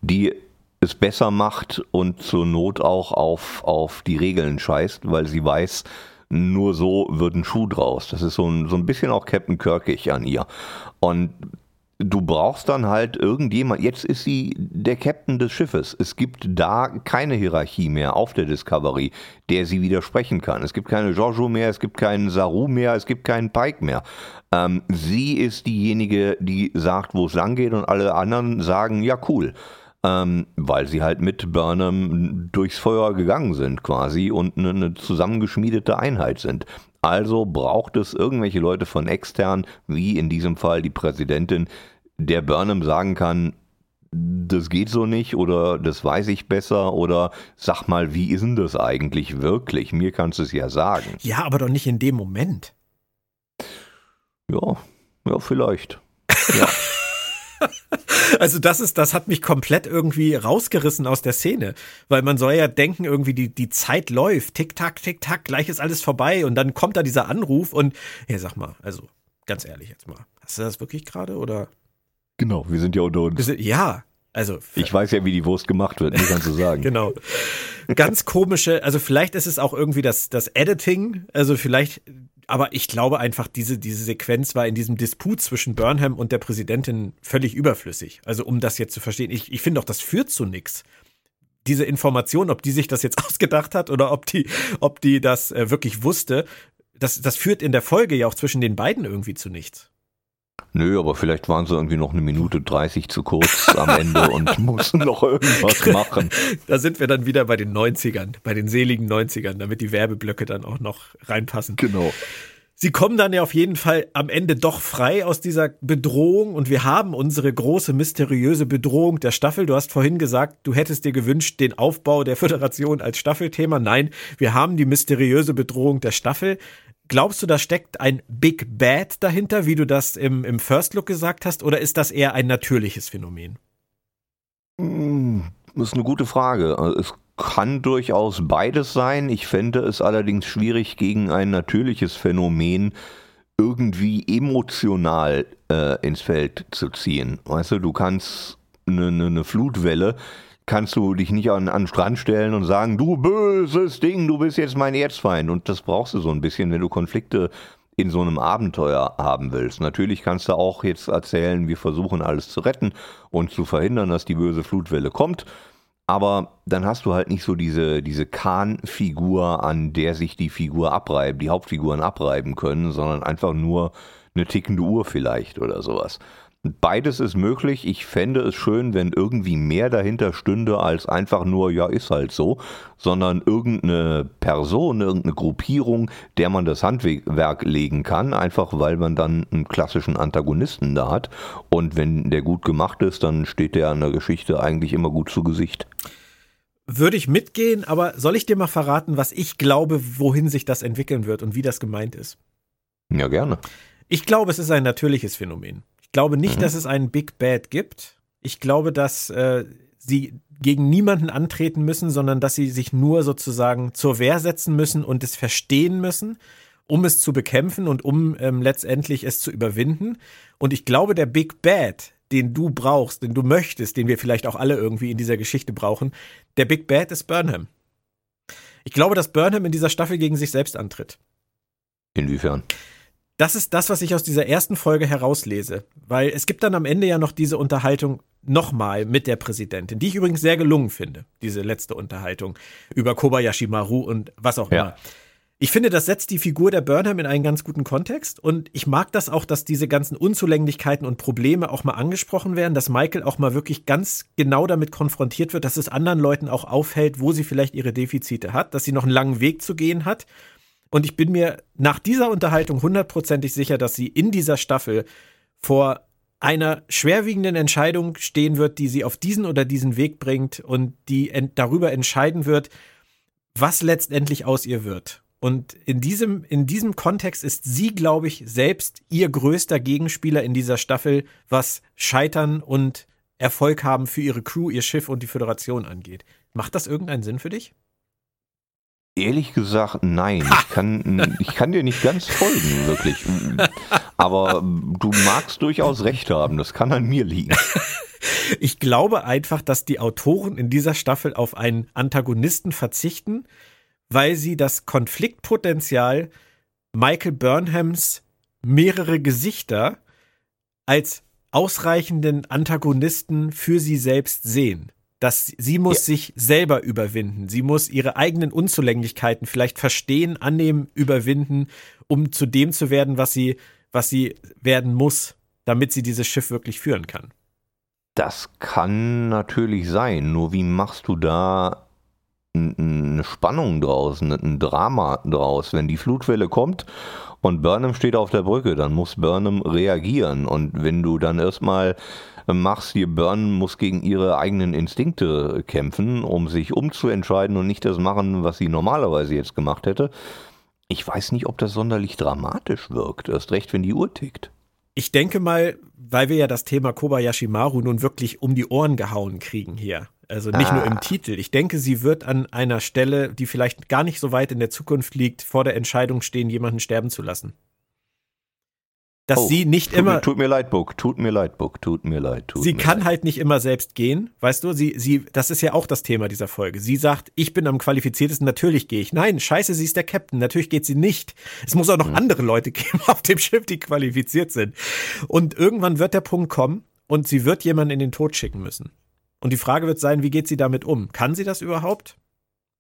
die es besser macht und zur Not auch auf, auf die Regeln scheißt, weil sie weiß, nur so wird ein Schuh draus. Das ist so ein, so ein bisschen auch Captain Kirkig an ihr. Und du brauchst dann halt irgendjemand, jetzt ist sie der Captain des Schiffes. Es gibt da keine Hierarchie mehr auf der Discovery, der sie widersprechen kann. Es gibt keine Giorgio mehr, es gibt keinen Saru mehr, es gibt keinen Pike mehr. Ähm, sie ist diejenige, die sagt, wo es lang geht und alle anderen sagen, ja cool. Ähm, weil sie halt mit Burnham durchs Feuer gegangen sind quasi und eine, eine zusammengeschmiedete Einheit sind. Also braucht es irgendwelche Leute von extern, wie in diesem Fall die Präsidentin, der Burnham sagen kann, das geht so nicht oder das weiß ich besser oder sag mal, wie ist denn das eigentlich wirklich? Mir kannst du es ja sagen. Ja, aber doch nicht in dem Moment. Ja, ja, vielleicht. Ja. Also das ist, das hat mich komplett irgendwie rausgerissen aus der Szene, weil man soll ja denken, irgendwie die, die Zeit läuft, tick tack, tick tack, gleich ist alles vorbei und dann kommt da dieser Anruf und, ja, sag mal, also ganz ehrlich jetzt mal, hast du das wirklich gerade oder? Genau, wir sind ja unter uns. Ja, also. Ich weiß ja, wie die Wurst gemacht wird, nicht kannst du sagen. genau. Ganz komische, also vielleicht ist es auch irgendwie das, das Editing, also vielleicht aber ich glaube einfach, diese, diese Sequenz war in diesem Disput zwischen Burnham und der Präsidentin völlig überflüssig. Also um das jetzt zu verstehen, ich, ich finde auch, das führt zu nichts. Diese Information, ob die sich das jetzt ausgedacht hat oder ob die, ob die das äh, wirklich wusste, das, das führt in der Folge ja auch zwischen den beiden irgendwie zu nichts. Nö, aber vielleicht waren sie irgendwie noch eine Minute 30 zu kurz am Ende und mussten noch irgendwas machen. Da sind wir dann wieder bei den 90ern, bei den seligen 90ern, damit die Werbeblöcke dann auch noch reinpassen. Genau. Sie kommen dann ja auf jeden Fall am Ende doch frei aus dieser Bedrohung und wir haben unsere große mysteriöse Bedrohung der Staffel. Du hast vorhin gesagt, du hättest dir gewünscht den Aufbau der Föderation als Staffelthema. Nein, wir haben die mysteriöse Bedrohung der Staffel. Glaubst du, da steckt ein Big Bad dahinter, wie du das im, im First Look gesagt hast, oder ist das eher ein natürliches Phänomen? Das ist eine gute Frage. Es kann durchaus beides sein. Ich fände es allerdings schwierig, gegen ein natürliches Phänomen irgendwie emotional äh, ins Feld zu ziehen. Weißt du, du kannst eine, eine Flutwelle kannst du dich nicht an, an den Strand stellen und sagen, du böses Ding, du bist jetzt mein Erzfeind. Und das brauchst du so ein bisschen, wenn du Konflikte in so einem Abenteuer haben willst. Natürlich kannst du auch jetzt erzählen, wir versuchen alles zu retten und zu verhindern, dass die böse Flutwelle kommt. Aber dann hast du halt nicht so diese, diese Kahn-Figur, an der sich die Figur abreibt, die Hauptfiguren abreiben können, sondern einfach nur eine tickende Uhr vielleicht oder sowas. Beides ist möglich. Ich fände es schön, wenn irgendwie mehr dahinter stünde als einfach nur, ja, ist halt so, sondern irgendeine Person, irgendeine Gruppierung, der man das Handwerk legen kann, einfach weil man dann einen klassischen Antagonisten da hat. Und wenn der gut gemacht ist, dann steht der an der Geschichte eigentlich immer gut zu Gesicht. Würde ich mitgehen, aber soll ich dir mal verraten, was ich glaube, wohin sich das entwickeln wird und wie das gemeint ist? Ja, gerne. Ich glaube, es ist ein natürliches Phänomen. Ich glaube nicht, mhm. dass es einen Big Bad gibt. Ich glaube, dass äh, sie gegen niemanden antreten müssen, sondern dass sie sich nur sozusagen zur Wehr setzen müssen und es verstehen müssen, um es zu bekämpfen und um ähm, letztendlich es zu überwinden. Und ich glaube, der Big Bad, den du brauchst, den du möchtest, den wir vielleicht auch alle irgendwie in dieser Geschichte brauchen, der Big Bad ist Burnham. Ich glaube, dass Burnham in dieser Staffel gegen sich selbst antritt. Inwiefern? Das ist das, was ich aus dieser ersten Folge herauslese. Weil es gibt dann am Ende ja noch diese Unterhaltung nochmal mit der Präsidentin, die ich übrigens sehr gelungen finde, diese letzte Unterhaltung über Kobayashi Maru und was auch ja. immer. Ich finde, das setzt die Figur der Burnham in einen ganz guten Kontext und ich mag das auch, dass diese ganzen Unzulänglichkeiten und Probleme auch mal angesprochen werden, dass Michael auch mal wirklich ganz genau damit konfrontiert wird, dass es anderen Leuten auch auffällt, wo sie vielleicht ihre Defizite hat, dass sie noch einen langen Weg zu gehen hat und ich bin mir nach dieser Unterhaltung hundertprozentig sicher, dass sie in dieser Staffel vor einer schwerwiegenden Entscheidung stehen wird, die sie auf diesen oder diesen Weg bringt und die ent darüber entscheiden wird, was letztendlich aus ihr wird. Und in diesem, in diesem Kontext ist sie, glaube ich, selbst ihr größter Gegenspieler in dieser Staffel, was Scheitern und Erfolg haben für ihre Crew, ihr Schiff und die Föderation angeht. Macht das irgendeinen Sinn für dich? Ehrlich gesagt, nein. Ich kann, ich kann dir nicht ganz folgen, wirklich. Aber du magst durchaus recht haben. Das kann an mir liegen. Ich glaube einfach, dass die Autoren in dieser Staffel auf einen Antagonisten verzichten, weil sie das Konfliktpotenzial Michael Burnhams mehrere Gesichter als ausreichenden Antagonisten für sie selbst sehen dass sie muss ja. sich selber überwinden. Sie muss ihre eigenen Unzulänglichkeiten vielleicht verstehen, annehmen, überwinden, um zu dem zu werden, was sie, was sie werden muss, damit sie dieses Schiff wirklich führen kann. Das kann natürlich sein. Nur wie machst du da eine Spannung draus, ein Drama draus. Wenn die Flutwelle kommt und Burnham steht auf der Brücke, dann muss Burnham reagieren. Und wenn du dann erstmal machst, hier Burnham muss gegen ihre eigenen Instinkte kämpfen, um sich umzuentscheiden und nicht das machen, was sie normalerweise jetzt gemacht hätte. Ich weiß nicht, ob das sonderlich dramatisch wirkt. Erst recht, wenn die Uhr tickt. Ich denke mal, weil wir ja das Thema Kobayashi Maru nun wirklich um die Ohren gehauen kriegen hier. Also nicht ah. nur im ah. Titel. Ich denke, sie wird an einer Stelle, die vielleicht gar nicht so weit in der Zukunft liegt, vor der Entscheidung stehen, jemanden sterben zu lassen dass oh, sie nicht tut immer. Mir, tut mir leid, Book, tut mir leid, Book, tut mir leid. Tut sie mir kann leid. halt nicht immer selbst gehen, weißt du? Sie, sie, das ist ja auch das Thema dieser Folge. Sie sagt, ich bin am qualifiziertesten, natürlich gehe ich. Nein, scheiße, sie ist der Captain, natürlich geht sie nicht. Es muss auch noch mhm. andere Leute geben auf dem Schiff, die qualifiziert sind. Und irgendwann wird der Punkt kommen und sie wird jemanden in den Tod schicken müssen. Und die Frage wird sein, wie geht sie damit um? Kann sie das überhaupt?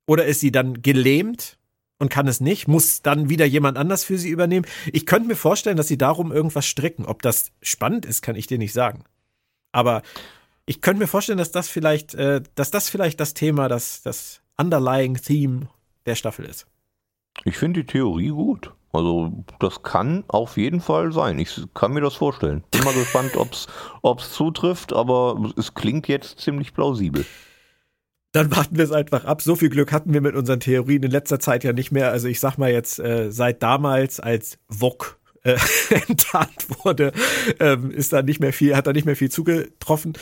Oder ist sie dann gelähmt und kann es nicht, muss dann wieder jemand anders für sie übernehmen. Ich könnte mir vorstellen, dass sie darum irgendwas stricken. Ob das spannend ist, kann ich dir nicht sagen. Aber ich könnte mir vorstellen, dass das vielleicht, äh, dass das vielleicht das Thema, das, das underlying Theme der Staffel ist. Ich finde die Theorie gut. Also das kann auf jeden Fall sein. Ich kann mir das vorstellen. Bin mal gespannt, ob es zutrifft, aber es klingt jetzt ziemlich plausibel. Dann warten wir es einfach ab. So viel Glück hatten wir mit unseren Theorien in letzter Zeit ja nicht mehr. Also ich sag mal jetzt, äh, seit damals, als Wok äh, enttarnt wurde, ähm, ist da nicht mehr viel, hat da nicht mehr viel zugetroffen.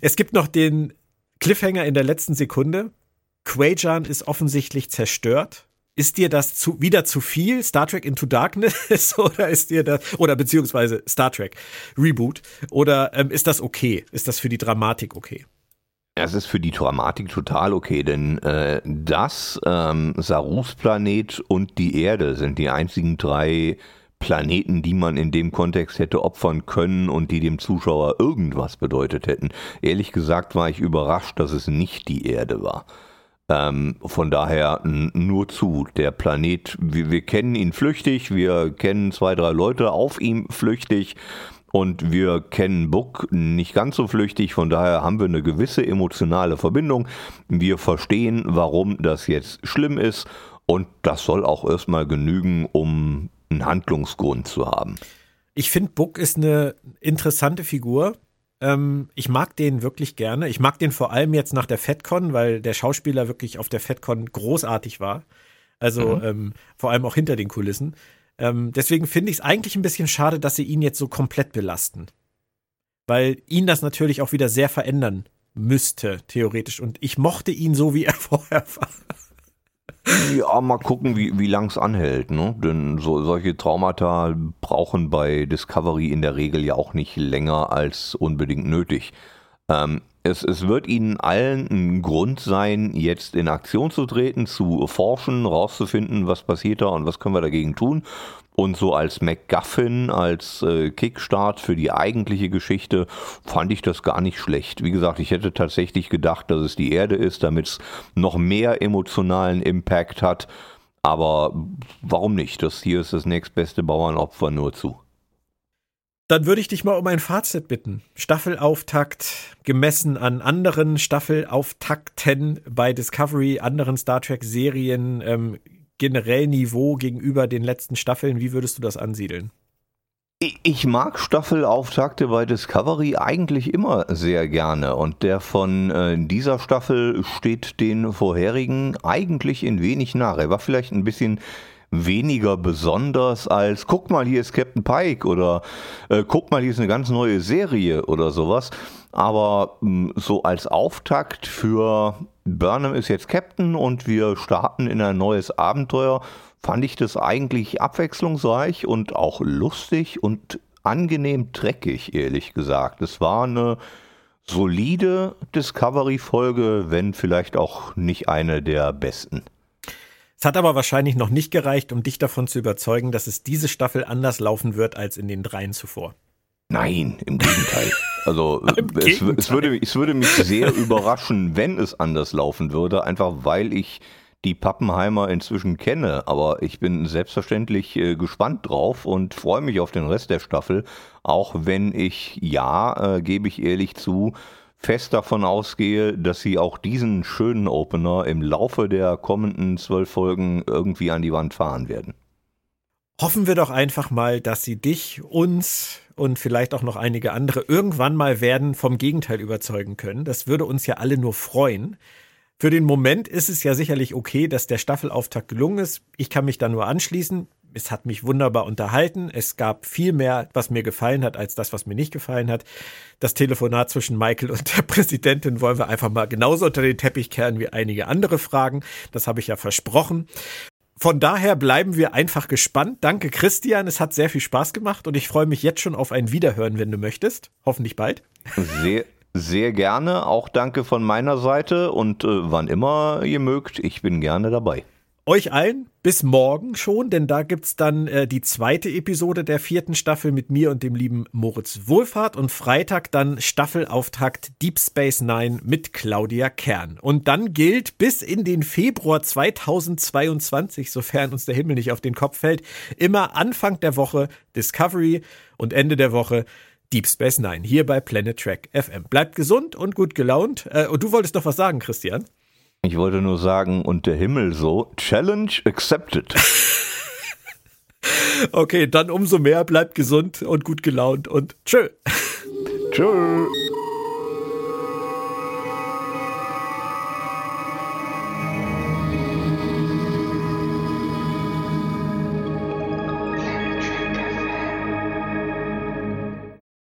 Es gibt noch den Cliffhanger in der letzten Sekunde. Quajan ist offensichtlich zerstört. Ist dir das zu, wieder zu viel? Star Trek Into Darkness oder ist dir das, oder beziehungsweise Star Trek Reboot? Oder ähm, ist das okay? Ist das für die Dramatik okay? Es ist für die Dramatik total okay, denn äh, das, ähm, Sarus Planet und die Erde sind die einzigen drei Planeten, die man in dem Kontext hätte opfern können und die dem Zuschauer irgendwas bedeutet hätten. Ehrlich gesagt war ich überrascht, dass es nicht die Erde war. Ähm, von daher nur zu. Der Planet, wir, wir kennen ihn flüchtig, wir kennen zwei, drei Leute auf ihm flüchtig. Und wir kennen Book nicht ganz so flüchtig, von daher haben wir eine gewisse emotionale Verbindung. Wir verstehen, warum das jetzt schlimm ist und das soll auch erstmal genügen, um einen Handlungsgrund zu haben. Ich finde, Book ist eine interessante Figur. Ähm, ich mag den wirklich gerne. Ich mag den vor allem jetzt nach der FedCon, weil der Schauspieler wirklich auf der FedCon großartig war. Also mhm. ähm, vor allem auch hinter den Kulissen. Ähm, deswegen finde ich es eigentlich ein bisschen schade, dass sie ihn jetzt so komplett belasten. Weil ihn das natürlich auch wieder sehr verändern müsste, theoretisch. Und ich mochte ihn so, wie er vorher war. Ja, mal gucken, wie, wie lang es anhält. Ne? Denn so, solche Traumata brauchen bei Discovery in der Regel ja auch nicht länger als unbedingt nötig. Ähm, es, es wird ihnen allen ein Grund sein, jetzt in Aktion zu treten, zu forschen, rauszufinden, was passiert da und was können wir dagegen tun. Und so als MacGuffin, als äh, Kickstart für die eigentliche Geschichte fand ich das gar nicht schlecht. Wie gesagt, ich hätte tatsächlich gedacht, dass es die Erde ist, damit es noch mehr emotionalen Impact hat. Aber warum nicht? Das hier ist das nächstbeste Bauernopfer nur zu. Dann würde ich dich mal um ein Fazit bitten. Staffelauftakt gemessen an anderen Staffelauftakten bei Discovery, anderen Star Trek-Serien, ähm, generell Niveau gegenüber den letzten Staffeln. Wie würdest du das ansiedeln? Ich mag Staffelauftakte bei Discovery eigentlich immer sehr gerne und der von äh, dieser Staffel steht den vorherigen eigentlich in wenig nach. Er war vielleicht ein bisschen weniger besonders als guck mal, hier ist Captain Pike oder äh, guck mal, hier ist eine ganz neue Serie oder sowas. Aber mh, hm, so als Auftakt für Burnham ist jetzt Captain und wir starten in ein neues Abenteuer, fand ich das eigentlich abwechslungsreich und auch lustig und angenehm dreckig, ehrlich gesagt. Es war eine solide Discovery-Folge, wenn vielleicht auch nicht eine der besten. Hat aber wahrscheinlich noch nicht gereicht, um dich davon zu überzeugen, dass es diese Staffel anders laufen wird als in den dreien zuvor. Nein, im Gegenteil. Also es, es, würde, es würde mich sehr überraschen, wenn es anders laufen würde, einfach weil ich die Pappenheimer inzwischen kenne. Aber ich bin selbstverständlich äh, gespannt drauf und freue mich auf den Rest der Staffel, auch wenn ich, ja, äh, gebe ich ehrlich zu, fest davon ausgehe, dass sie auch diesen schönen Opener im Laufe der kommenden zwölf Folgen irgendwie an die Wand fahren werden. Hoffen wir doch einfach mal, dass sie dich, uns und vielleicht auch noch einige andere irgendwann mal werden vom Gegenteil überzeugen können. Das würde uns ja alle nur freuen. Für den Moment ist es ja sicherlich okay, dass der Staffelauftakt gelungen ist. Ich kann mich da nur anschließen. Es hat mich wunderbar unterhalten. Es gab viel mehr, was mir gefallen hat, als das, was mir nicht gefallen hat. Das Telefonat zwischen Michael und der Präsidentin wollen wir einfach mal genauso unter den Teppich kehren wie einige andere Fragen. Das habe ich ja versprochen. Von daher bleiben wir einfach gespannt. Danke, Christian. Es hat sehr viel Spaß gemacht und ich freue mich jetzt schon auf ein Wiederhören, wenn du möchtest. Hoffentlich bald. Sehr, sehr gerne. Auch danke von meiner Seite und äh, wann immer ihr mögt, ich bin gerne dabei euch allen bis morgen schon, denn da gibt's dann äh, die zweite Episode der vierten Staffel mit mir und dem lieben Moritz Wohlfahrt und Freitag dann Staffelauftakt Deep Space Nine mit Claudia Kern. Und dann gilt bis in den Februar 2022, sofern uns der Himmel nicht auf den Kopf fällt, immer Anfang der Woche Discovery und Ende der Woche Deep Space Nine hier bei Planet Track FM. Bleibt gesund und gut gelaunt. Äh, und du wolltest noch was sagen, Christian? Ich wollte nur sagen, und der Himmel so, Challenge accepted. okay, dann umso mehr, bleibt gesund und gut gelaunt und tschö. Tschö.